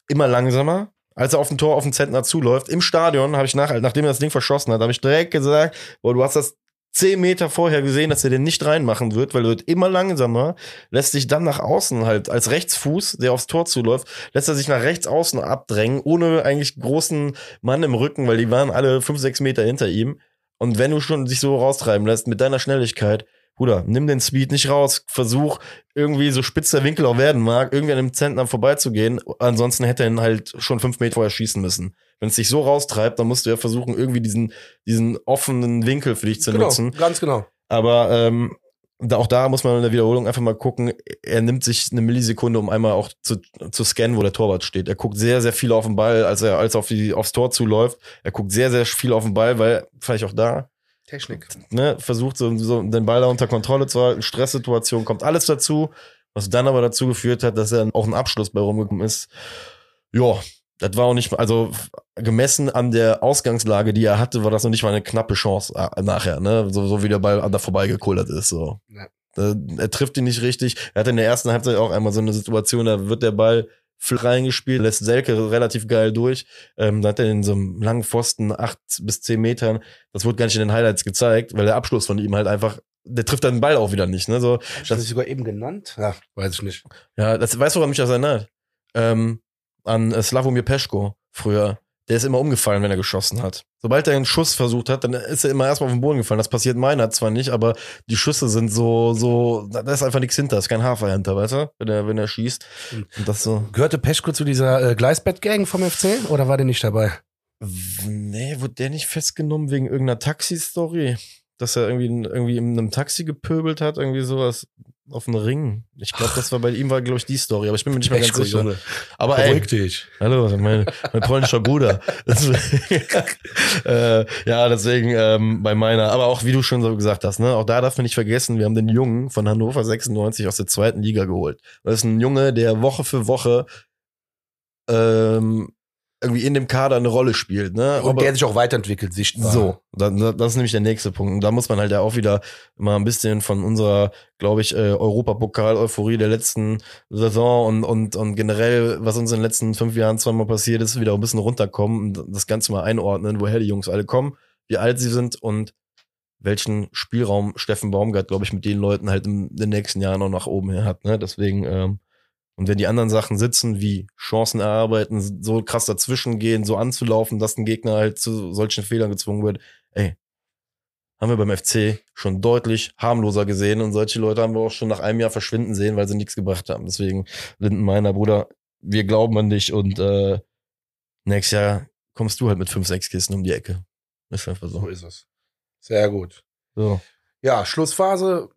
immer langsamer, als er auf dem Tor auf den Zentner zuläuft. Im Stadion habe ich nach, nachdem er das Ding verschossen hat, habe ich direkt gesagt, boah, du hast das zehn Meter vorher gesehen, dass er den nicht reinmachen wird, weil er wird immer langsamer, lässt sich dann nach außen halt als Rechtsfuß, der aufs Tor zuläuft, lässt er sich nach rechts außen abdrängen, ohne eigentlich großen Mann im Rücken, weil die waren alle fünf, sechs Meter hinter ihm. Und wenn du schon dich so raustreiben lässt mit deiner Schnelligkeit, Bruder, nimm den Speed nicht raus, versuch irgendwie so spitz der Winkel auch werden mag, irgendwie an dem Zentner vorbeizugehen. Ansonsten hätte er ihn halt schon fünf Meter vorher schießen müssen. Wenn es dich so raustreibt, dann musst du ja versuchen, irgendwie diesen, diesen offenen Winkel für dich zu genau, nutzen. Ganz genau. Aber ähm, da, auch da muss man in der Wiederholung einfach mal gucken. Er nimmt sich eine Millisekunde, um einmal auch zu, zu scannen, wo der Torwart steht. Er guckt sehr, sehr viel auf den Ball, als er als auf die aufs Tor zuläuft. Er guckt sehr, sehr viel auf den Ball, weil vielleicht auch da Technik. ne, versucht so, so den Ball da unter Kontrolle zu halten. Stresssituation kommt alles dazu, was dann aber dazu geführt hat, dass er auch ein Abschluss bei rumgekommen ist. Ja, das war auch nicht, also gemessen an der Ausgangslage, die er hatte, war das noch nicht mal eine knappe Chance äh, nachher, ne? So, so wie der Ball an da vorbeigekullert ist. So. Ja. Äh, Er trifft ihn nicht richtig. Er hatte in der ersten Halbzeit auch einmal so eine Situation, da wird der Ball reingespielt, lässt Selke relativ geil durch. Ähm, da hat er in so einem langen Pfosten acht bis zehn Metern, das wurde gar nicht in den Highlights gezeigt, weil der Abschluss von ihm halt einfach, der trifft dann den Ball auch wieder nicht. Ne? So, Hast du das sogar eben genannt? Ja, weiß ich nicht. ja, das weißt du, woran mich das erinnert? Ähm, an äh, Slavomir Peschko früher. Der ist immer umgefallen, wenn er geschossen hat. Sobald er einen Schuss versucht hat, dann ist er immer erstmal auf den Boden gefallen. Das passiert meiner zwar nicht, aber die Schüsse sind so, so, da ist einfach nichts hinter, ist kein Hafer hinter, weißt du? Wenn er, wenn er schießt. Und das so. Gehörte Peschko zu dieser äh, Gleisbett-Gang vom FC oder war der nicht dabei? Nee, wurde der nicht festgenommen wegen irgendeiner Taxi-Story? Dass er irgendwie, in- irgendwie in einem Taxi gepöbelt hat, irgendwie sowas auf einen Ring. Ich glaube, das war bei ihm, war, glaube ich, die Story, aber ich bin mir nicht mehr ganz sicher. Junge. Aber ey, Beruhig dich. Hallo, mein, mein polnischer Bruder. Äh, ja, deswegen ähm, bei meiner, aber auch wie du schon so gesagt hast, ne, auch da darf man nicht vergessen, wir haben den Jungen von Hannover 96 aus der zweiten Liga geholt. Das ist ein Junge, der Woche für Woche ähm, irgendwie in dem Kader eine Rolle spielt, ne? Und Aber- der sich auch weiterentwickelt, sichtbar. so, da, da- das ist nämlich der nächste Punkt. Und da muss man halt ja auch wieder mal ein bisschen von unserer, glaube ich, äh, Europapokal-Euphorie der letzten Saison und, und, und generell, was uns in den letzten fünf Jahren zweimal passiert ist, wieder ein bisschen runterkommen und das Ganze mal einordnen, woher die Jungs alle kommen, wie alt sie sind und welchen Spielraum Steffen Baumgart, glaube ich, mit den Leuten halt in den nächsten Jahren noch nach oben her hat. Ne? Deswegen, ähm, und wenn die anderen Sachen sitzen, wie Chancen erarbeiten, so krass dazwischen gehen, so anzulaufen, dass ein Gegner halt zu solchen Fehlern gezwungen wird, ey, haben wir beim FC schon deutlich harmloser gesehen und solche Leute haben wir auch schon nach einem Jahr verschwinden sehen, weil sie nichts gebracht haben. Deswegen, Linden, meiner Bruder, wir glauben an dich und äh, nächstes Jahr kommst du halt mit fünf, sechs Kisten um die Ecke. Ist einfach So so. ist es. Sehr gut. so. Ja, Schlussphase.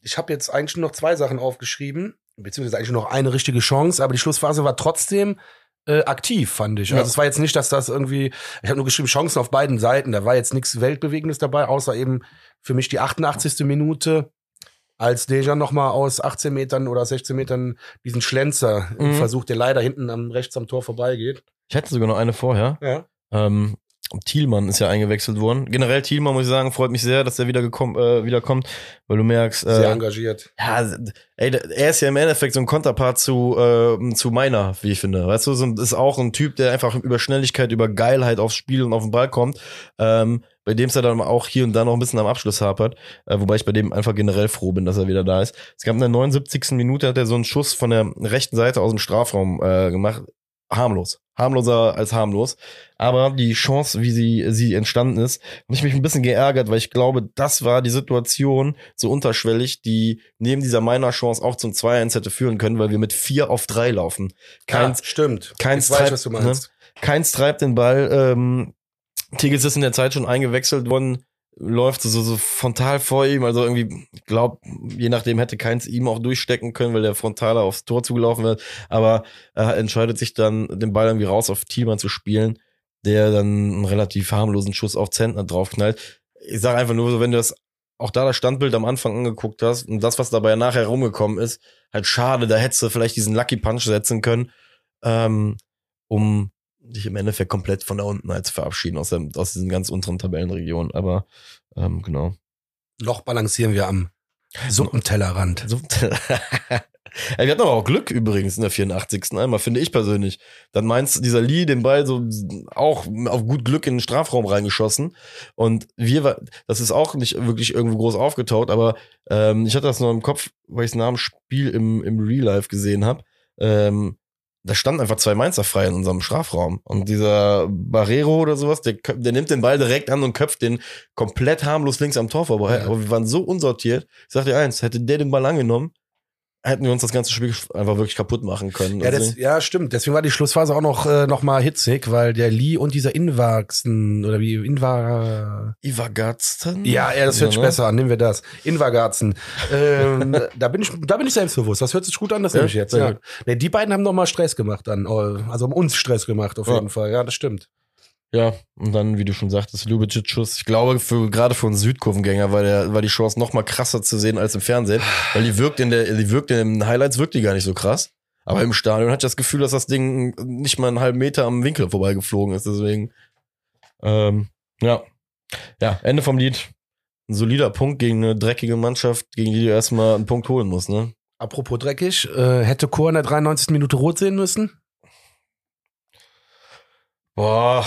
Ich habe jetzt eigentlich nur noch zwei Sachen aufgeschrieben, beziehungsweise eigentlich nur noch eine richtige Chance, aber die Schlussphase war trotzdem äh, aktiv, fand ich. Ja. Also es war jetzt nicht, dass das irgendwie, ich habe nur geschrieben, Chancen auf beiden Seiten. Da war jetzt nichts Weltbewegendes dabei, außer eben für mich die 88. Minute, als Dejan nochmal aus 18 Metern oder 16 Metern diesen Schlenzer Mhm. versucht, der leider hinten am rechts am Tor vorbeigeht. Ich hätte sogar noch eine vorher. Ja. Ähm, Thielmann ist ja eingewechselt worden. Generell Thielmann, muss ich sagen, freut mich sehr, dass er wieder gekommen, äh, wiederkommt, weil du merkst, Sehr äh, engagiert. ja, ey, er ist ja im Endeffekt so ein Konterpart zu, äh, zu meiner, wie ich finde. Weißt du, so ein- ist auch ein Typ, der einfach über Schnelligkeit, über Geilheit aufs Spiel und auf den Ball kommt. Ähm, bei dem es ja dann auch hier und da noch ein bisschen am Abschluss hapert. Äh, wobei ich bei dem einfach generell froh bin, dass er wieder da ist. Es gab in der 79. Minute, hat er so einen Schuss von der rechten Seite aus dem Strafraum äh, gemacht. Harmlos. Harmloser als harmlos. Aber die Chance, wie sie, sie entstanden ist, habe ich mich ein bisschen geärgert, weil ich glaube, das war die Situation so unterschwellig, die neben dieser meiner Chance auch zum 2-1 hätte führen können, weil wir mit 4 auf 3 laufen. Keins, ja, stimmt. keins ich weiß, treibt- du meinst. keins treibt den Ball. Ähm, Tigges ist in der Zeit schon eingewechselt worden, läuft so, so frontal vor ihm. Also irgendwie, ich glaube, je nachdem hätte keins ihm auch durchstecken können, weil der frontaler aufs Tor zugelaufen wird. Aber er entscheidet sich dann, den Ball irgendwie raus auf Thielmann zu spielen, der dann einen relativ harmlosen Schuss auf Zentner draufknallt. Ich sage einfach nur so, wenn du das auch da das Standbild am Anfang angeguckt hast und das, was dabei nachher rumgekommen ist, halt schade, da hättest du vielleicht diesen Lucky Punch setzen können, ähm, um dich im Endeffekt komplett von da unten halt zu verabschieden aus, der, aus diesen ganz unteren Tabellenregionen. Aber ähm, genau. Noch balancieren wir am Suppentellerrand. Ey, wir hatten aber auch Glück übrigens in der 84. einmal, finde ich persönlich. Dann meinst dieser Lee den Ball so auch auf gut Glück in den Strafraum reingeschossen. Und wir war, das ist auch nicht wirklich irgendwo groß aufgetaut, aber ähm, ich hatte das noch im Kopf, weil ich es nach dem Spiel im, im Real Life gesehen habe. Ähm, da standen einfach zwei Mainzer frei in unserem Strafraum. Und dieser Barrero oder sowas, der, der nimmt den Ball direkt an und köpft den komplett harmlos links am Tor vorbei. Ja. Aber wir waren so unsortiert. Ich sag dir eins, hätte der den Ball angenommen, hätten wir uns das ganze Spiel einfach wirklich kaputt machen können. Ja, das, ja stimmt. Deswegen war die Schlussphase auch noch, äh, noch mal hitzig, weil der Lee und dieser Inwachsen oder wie Inwa... Inwagatzen? Ja, ja, das hört sich ja, ne? besser an. Nehmen wir das. Inwagatzen. ähm, da bin ich, da bin ich selbstbewusst. Das hört sich gut an, das ja, nehme ich jetzt. Ja. Nee, die beiden haben noch mal Stress gemacht dann. Also haben uns Stress gemacht, auf jeden Fall. Ja, das stimmt. Ja, und dann, wie du schon sagtest, Lubicic-Schuss. Ich glaube, für, gerade für einen Südkurvengänger war, der, war die Chance noch mal krasser zu sehen als im Fernsehen. Weil die wirkt in der, die wirkt in den Highlights, wirkt die gar nicht so krass. Aber im Stadion hatte ich das Gefühl, dass das Ding nicht mal einen halben Meter am Winkel vorbeigeflogen ist. Deswegen, ähm, ja. Ja, Ende vom Lied. Ein solider Punkt gegen eine dreckige Mannschaft, gegen die du erstmal einen Punkt holen musst, ne? Apropos dreckig, äh, hätte Chor in der 93. Minute rot sehen müssen? Boah,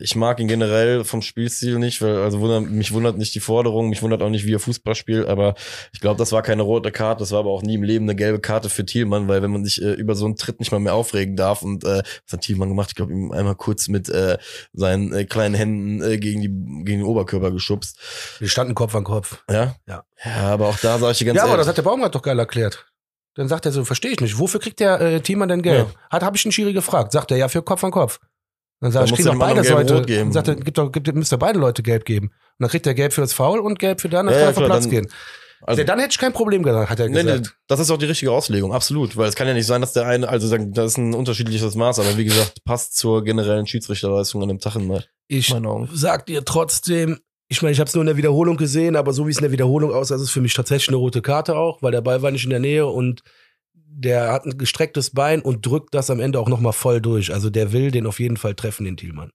ich mag ihn generell vom Spielstil nicht, weil also wundert, mich wundert nicht die Forderung, mich wundert auch nicht, wie er Fußball spielt, aber ich glaube, das war keine rote Karte, das war aber auch nie im Leben eine gelbe Karte für Thielmann, weil wenn man sich äh, über so einen Tritt nicht mal mehr aufregen darf und äh, was hat Thielmann gemacht? Ich glaube, ihm einmal kurz mit äh, seinen äh, kleinen Händen äh, gegen die gegen den Oberkörper geschubst. Wir standen Kopf an Kopf. Ja? Ja. Ja, aber auch da sag ich dir ganz Ja, aber ehrlich, das hat der Baumgart doch geil erklärt. Dann sagt er so, verstehe ich nicht. Wofür kriegt der äh, Thielmann denn Geld? Ja. Hat habe ich einen Schiri gefragt. Sagt er, ja, für Kopf an Kopf. Dann sagt er, ich doch beide Leute. Dann sagt er, gibt doch, gibt, müsst ihr beide Leute gelb geben. Und dann kriegt er gelb für das Foul und gelb für dann, dann ja, kann er vom Platz dann, gehen. Also, dann hätte ich kein Problem gesagt, hat er gesagt. Nee, nee, das ist auch die richtige Auslegung, absolut. Weil es kann ja nicht sein, dass der eine, also das ist ein unterschiedliches Maß, aber wie gesagt, passt zur generellen Schiedsrichterleistung an dem Tag in Ich sag dir trotzdem, ich meine, ich habe es nur in der Wiederholung gesehen, aber so wie es in der Wiederholung aussah, ist es für mich tatsächlich eine rote Karte auch, weil der Ball war nicht in der Nähe und der hat ein gestrecktes Bein und drückt das am Ende auch nochmal voll durch. Also der will den auf jeden Fall treffen, den Thielmann.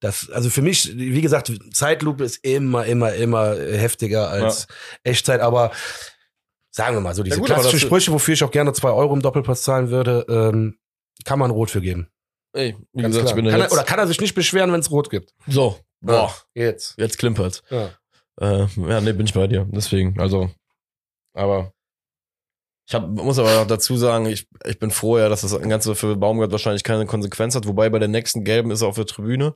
Das, also für mich, wie gesagt, Zeitlupe ist immer, immer, immer heftiger als ja. Echtzeit, aber sagen wir mal so, diese ja gut, klassischen Sprüche, wofür ich auch gerne zwei Euro im Doppelpass zahlen würde, ähm, kann man rot für geben. Ey, wie Ganz gesagt, ich bin kann er, Oder kann er sich nicht beschweren, wenn es rot gibt? So, boah, ja, jetzt. Jetzt klimpert. Ja. Äh, ja, nee, bin ich bei dir. Deswegen, also, aber ich hab, muss aber auch dazu sagen, ich, ich bin froh, ja, dass das Ganze für Baumgart wahrscheinlich keine Konsequenz hat, wobei bei der nächsten Gelben ist er auf der Tribüne.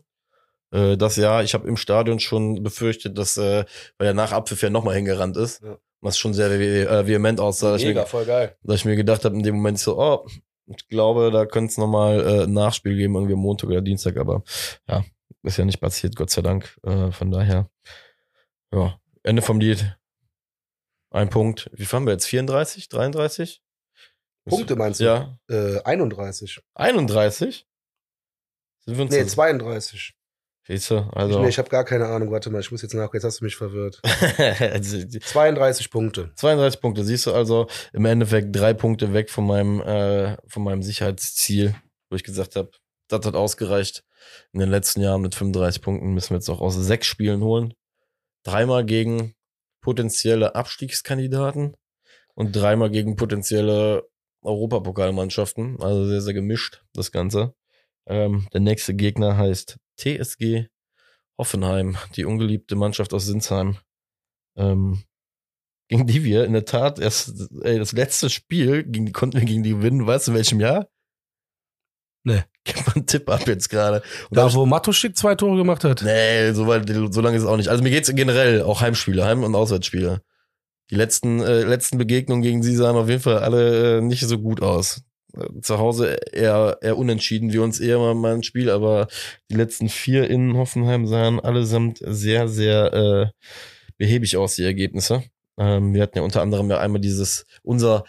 Äh, das Jahr, ich habe im Stadion schon befürchtet, dass, äh, weil er nach Abpfiff ja nochmal hingerannt ist, ja. was schon sehr äh, vehement aussah. Mega, voll geil. Dass ich mir gedacht habe, in dem Moment so, oh, ich glaube, da könnte es nochmal äh, ein Nachspiel geben, irgendwie Montag oder Dienstag, aber ja, ist ja nicht passiert, Gott sei Dank. Äh, von daher, ja, Ende vom Lied. Ein Punkt. Wie fahren wir jetzt? 34? 33? Punkte meinst du? Ja. Äh, 31. 31? Sind wir uns nee, 32. Siehst du? Also. Ich, nee, ich habe gar keine Ahnung. Warte mal, ich muss jetzt nach. Jetzt hast du mich verwirrt. 32 Punkte. 32 Punkte. Siehst du also im Endeffekt drei Punkte weg von meinem, äh, von meinem Sicherheitsziel, wo ich gesagt habe, das hat ausgereicht. In den letzten Jahren mit 35 Punkten müssen wir jetzt auch aus sechs Spielen holen. Dreimal gegen potenzielle Abstiegskandidaten und dreimal gegen potenzielle Europapokalmannschaften. Also sehr, sehr gemischt, das Ganze. Ähm, der nächste Gegner heißt TSG Hoffenheim, die ungeliebte Mannschaft aus Sinsheim. Ähm, gegen die wir in der Tat erst, ey, das letzte Spiel gegen die konnten wir gegen die gewinnen. Weißt du in welchem Jahr? Nee. Gib mal einen Tipp ab jetzt gerade. Da, wo Matuschik zwei Tore gemacht hat? Nee, so, weit, so lange ist es auch nicht. Also mir geht's generell auch Heimspiele, Heim- und Auswärtsspiele. Die letzten, äh, letzten Begegnungen gegen sie sahen auf jeden Fall alle äh, nicht so gut aus. Zu Hause eher, eher unentschieden, wir uns eher mal ein Spiel, aber die letzten vier in Hoffenheim sahen allesamt sehr, sehr äh, behäbig aus, die Ergebnisse. Ähm, wir hatten ja unter anderem ja einmal dieses, unser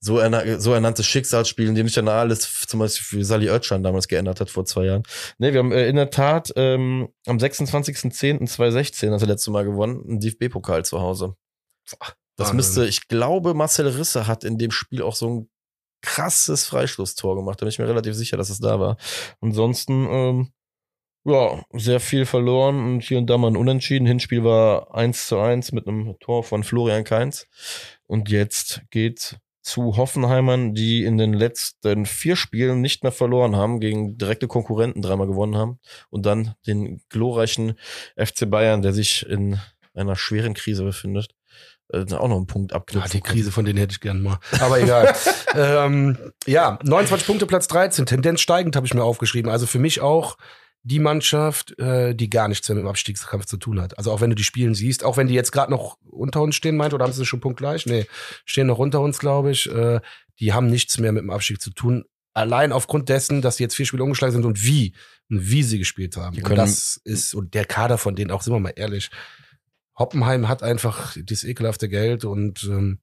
so, erna so ernanntes Schicksalsspiel, in dem sich dann alles zum Beispiel für Sally Oetschan damals geändert hat vor zwei Jahren. Nee, wir haben äh, in der Tat ähm, am 26.10.2016 das letzte Mal gewonnen, ein DFB-Pokal zu Hause. Das Wahnsinn. müsste, ich glaube, Marcel Risse hat in dem Spiel auch so ein krasses Freistoßtor gemacht. Da bin ich mir relativ sicher, dass es da war. Ansonsten, ähm, ja, sehr viel verloren und hier und da mal ein Unentschieden. Hinspiel war 1 zu 1 mit einem Tor von Florian Kainz. Und jetzt geht's zu Hoffenheimern, die in den letzten vier Spielen nicht mehr verloren haben, gegen direkte Konkurrenten dreimal gewonnen haben. Und dann den glorreichen FC Bayern, der sich in einer schweren Krise befindet, äh, auch noch einen Punkt abknüpfen die kann. Krise von denen hätte ich gern mal. Aber egal. ähm, ja, 29 Punkte, Platz 13. Tendenz steigend habe ich mir aufgeschrieben. Also für mich auch die Mannschaft, äh, die gar nichts mehr mit dem Abstiegskampf zu tun hat. Also auch wenn du die Spielen siehst, auch wenn die jetzt gerade noch unter uns stehen, meint, oder haben sie schon punktgleich? Nee, stehen noch unter uns, glaube ich. Äh, die haben nichts mehr mit dem Abstieg zu tun. Allein aufgrund dessen, dass sie jetzt vier Spiele umgeschlagen sind und wie, und wie sie gespielt haben. Die Und können- das ist, und der Kader von denen auch, sind wir mal ehrlich, Hoppenheim hat einfach dieses ekelhafte Geld und ähm,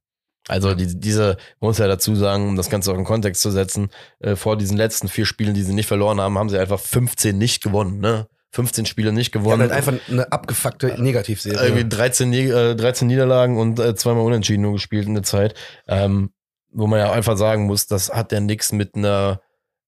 Also die, diese, man muss ja dazu sagen, um das Ganze auch in Kontext zu setzen, äh, vor diesen letzten vier Spielen, die sie nicht verloren haben, haben sie einfach 15 nicht gewonnen, ne? 15 Spiele nicht gewonnen. halt einfach eine abgefuckte Negativserie. irgendwie 13, Nie- äh, 13 Niederlagen und äh, zweimal unentschieden nur gespielt in der Zeit. Ähm, wo man ja einfach sagen muss, das hat ja nichts mit einer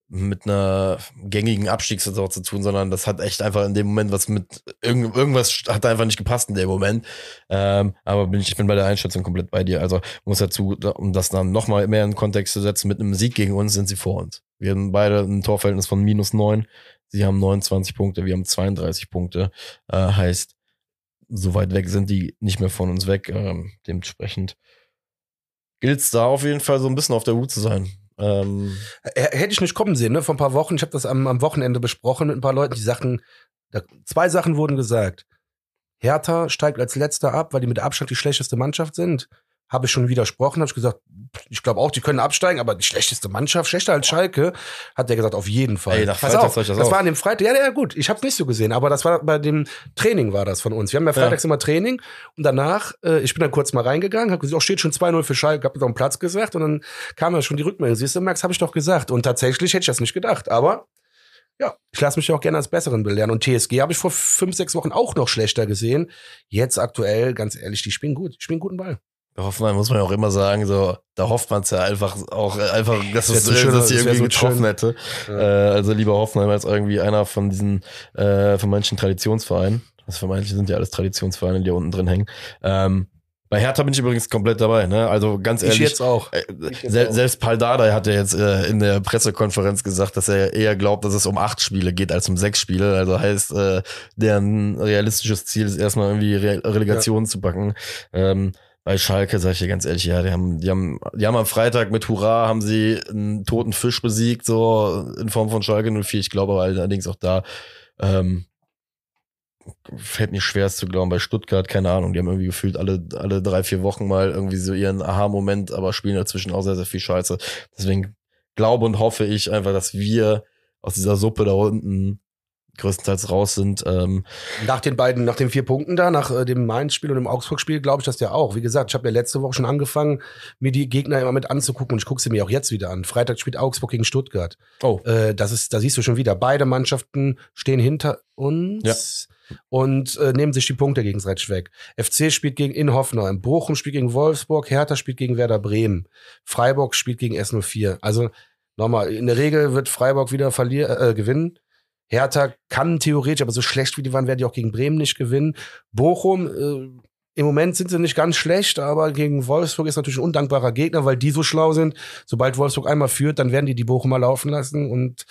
mit einer gängigen Abstiegssaison zu tun, sondern das hat echt einfach in dem Moment was mit irgend, irgendwas hat einfach nicht gepasst in dem Moment. Ähm, aber bin ich, ich bin bei der Einschätzung komplett bei dir. Also muss dazu, um das dann nochmal mehr in Kontext zu setzen, mit einem Sieg gegen uns sind sie vor uns. Wir haben beide ein Torverhältnis von minus neun. Sie haben 29 Punkte, wir haben 32 Punkte. Äh, heißt, so weit weg sind die nicht mehr von uns weg. Ähm, dementsprechend gilt es da auf jeden Fall so ein bisschen auf der Hut zu sein. Ähm, Hätte ich nicht kommen sehen, ne? Vor ein paar Wochen. Ich habe das am, am Wochenende besprochen mit ein paar Leuten, die sagten, da, zwei Sachen wurden gesagt. Hertha steigt als letzter ab, weil die mit Abstand die schlechteste Mannschaft sind. Habe ich schon widersprochen, habe ich gesagt, ich glaube auch, die können absteigen, aber die schlechteste Mannschaft, schlechter als Schalke, hat der gesagt, auf jeden Fall. Ey, Pass Freitag auf, das das war an dem Freitag, ja, ja, gut, ich habe es nicht so gesehen, aber das war bei dem Training war das von uns. Wir haben ja Ja. freitags immer Training und danach, äh, ich bin dann kurz mal reingegangen, habe gesagt, oh, steht schon 2-0 für Schalke, hab auf den Platz gesagt und dann kam ja schon die Rückmeldung. Siehst du, Max, habe ich doch gesagt. Und tatsächlich hätte ich das nicht gedacht, aber ja, ich lasse mich auch gerne als Besseren belehren. Und TSG habe ich vor fünf, sechs Wochen auch noch schlechter gesehen. Jetzt aktuell, ganz ehrlich, die spielen gut. Die spielen guten Ball. Bei Hoffenheim muss man ja auch immer sagen, so, da hofft man es ja einfach auch, äh, einfach, dass Das es so äh, schön, dass sie das irgendwie so getroffen schön. hätte. Ja. Äh, also lieber Hoffenheim als irgendwie einer von diesen, äh, von manchen Traditionsvereinen. Das vermeintlich sind ja alles Traditionsvereine, die da unten drin hängen. Ähm, bei Hertha bin ich übrigens komplett dabei, ne? Also ganz Ich ehrlich. jetzt auch. Äh, Ich jetzt sel auch. selbst Paul Dardai hat ja jetzt äh, in der Pressekonferenz gesagt, dass er eher glaubt, dass es um acht Spiele geht als um sechs Spiele. Also heißt, äh, deren realistisches Ziel ist erstmal irgendwie Re Relegation zu packen. Ähm, bei Schalke sage ich dir ganz ehrlich, ja, die haben, die haben, die haben am Freitag mit Hurra haben sie einen toten Fisch besiegt, so in Form von Schalke 04. Ich glaube aber allerdings auch da, ähm, fällt mir schwer es zu glauben. Bei Stuttgart, keine Ahnung, die haben irgendwie gefühlt alle, alle drei, vier Wochen mal irgendwie so ihren Aha-Moment, aber spielen dazwischen auch sehr, sehr viel Scheiße. Deswegen glaube und hoffe ich einfach, dass wir aus dieser Suppe da unten größtenteils raus sind. Ähm, Nach den beiden, nach den vier Punkten da, nach äh, dem Mainz-Spiel und dem Augsburg-Spiel, glaube ich das ja auch. Wie gesagt, ich habe ja letzte Woche schon angefangen, mir die Gegner immer mit anzugucken und ich gucke sie mir auch jetzt wieder an. Freitag spielt Augsburg gegen Stuttgart. oh, Äh, das ist, da siehst du schon wieder, beide Mannschaften stehen hinter uns und äh, nehmen sich die Punkte gegenseitig weg. FC spielt gegen in Hoffenheim, Bochum spielt gegen Wolfsburg, Hertha spielt gegen Werder Bremen, Freiburg spielt gegen S04. Also nochmal, in der Regel wird Freiburg wieder verlieren, äh, gewinnen. Hertha kann theoretisch, aber so schlecht wie die waren, werden die auch gegen Bremen nicht gewinnen. Bochum, äh, im Moment sind sie nicht ganz schlecht, aber gegen Wolfsburg ist natürlich ein undankbarer Gegner, weil die so schlau sind. Sobald Wolfsburg einmal führt, dann werden die die Bochumer laufen lassen. Und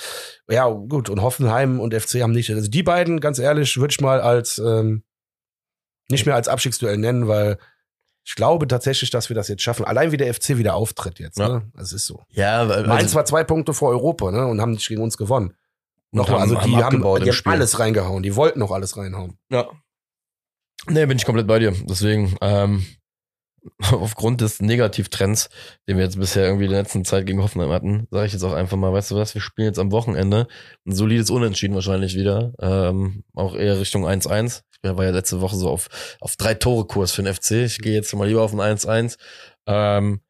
ja, gut, und Hoffenheim und FC haben nicht. Also die beiden, ganz ehrlich, würde ich mal als ähm, nicht mehr als Abstiegsduell nennen, weil ich glaube tatsächlich, dass wir das jetzt schaffen. Allein wie der FC wieder auftritt jetzt. Ja. Ne? Das ist so. ja, weil- Mainz war zwei Punkte vor Europa ne? und haben nicht gegen uns gewonnen. Nochmal, haben- also die haben haben, abgebaut im die haben alles reingehauen. Die wollten noch alles reinhauen. Ja. Nee, bin ich komplett bei dir. Deswegen, ähm, aufgrund des Negativtrends, den wir jetzt bisher irgendwie in der letzten Zeit gegen Hoffenheim hatten, sage ich jetzt auch einfach mal, weißt du was, wir spielen jetzt am Wochenende ein solides Unentschieden wahrscheinlich wieder. Ähm, auch eher Richtung 1-1. Ich war ja letzte Woche so auf, auf drei Tore Kurs für den FC. Ich gehe jetzt mal lieber auf ein 1-1. Ähm,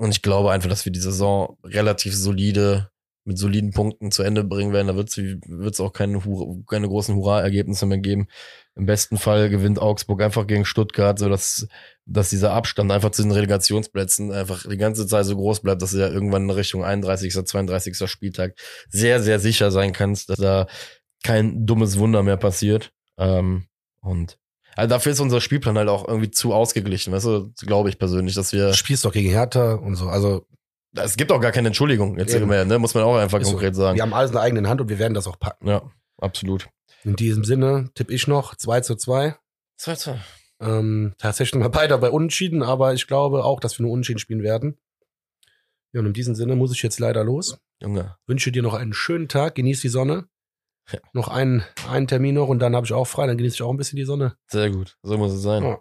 Und ich glaube einfach, dass wir die Saison relativ solide mit soliden Punkten zu Ende bringen werden. Da wird es auch keine, keine großen Hurra-Ergebnisse mehr geben. Im besten Fall gewinnt Augsburg einfach gegen Stuttgart, so dass, dieser Abstand einfach zu den Relegationsplätzen einfach die ganze Zeit so groß bleibt, dass du ja irgendwann in Richtung 31., 32. Spieltag sehr, sehr sicher sein kannst, dass da kein dummes Wunder mehr passiert. Ähm, und also dafür ist unser Spielplan halt auch irgendwie zu ausgeglichen, weißt du, glaube ich persönlich, dass wir. Spielst doch gegen Hertha und so, also es gibt auch gar keine Entschuldigung, jetzt mehr, ne? muss man auch einfach ist konkret so. sagen. Wir haben alles in der eigenen Hand und wir werden das auch packen. Ja, absolut. In diesem Sinne tippe ich noch 2 zu 2. 2 zu 2. Ähm, tatsächlich mal beide bei Unentschieden, aber ich glaube auch, dass wir nur Unentschieden spielen werden. Ja, und in diesem Sinne muss ich jetzt leider los. Junge. Wünsche dir noch einen schönen Tag, genieß die Sonne. Ja. Noch einen, einen Termin noch und dann habe ich auch frei, dann genieße ich auch ein bisschen die Sonne. Sehr gut, so muss es sein. Ja.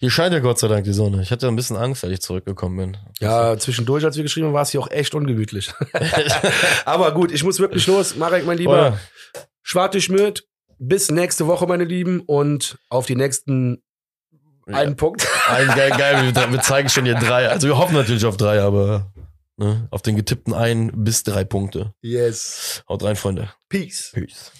Hier scheint ja Gott sei Dank die Sonne. Ich hatte ein bisschen Angst, als ich zurückgekommen bin. Ja, zwischendurch, als wir geschrieben haben, war es hier auch echt ungemütlich. Aber gut, ich muss wirklich los. Marek, mein Lieber. Oh Schwarte Schmidt. Bis nächste Woche, meine Lieben. Und auf die nächsten ja. einen Punkt. Ein, geil, geil. Wir, wir, zeigen schon hier drei. Also wir hoffen natürlich auf drei, aber ne, auf den getippten ein bis drei Punkte. Yes. Haut rein, Freunde. Peace. Peace.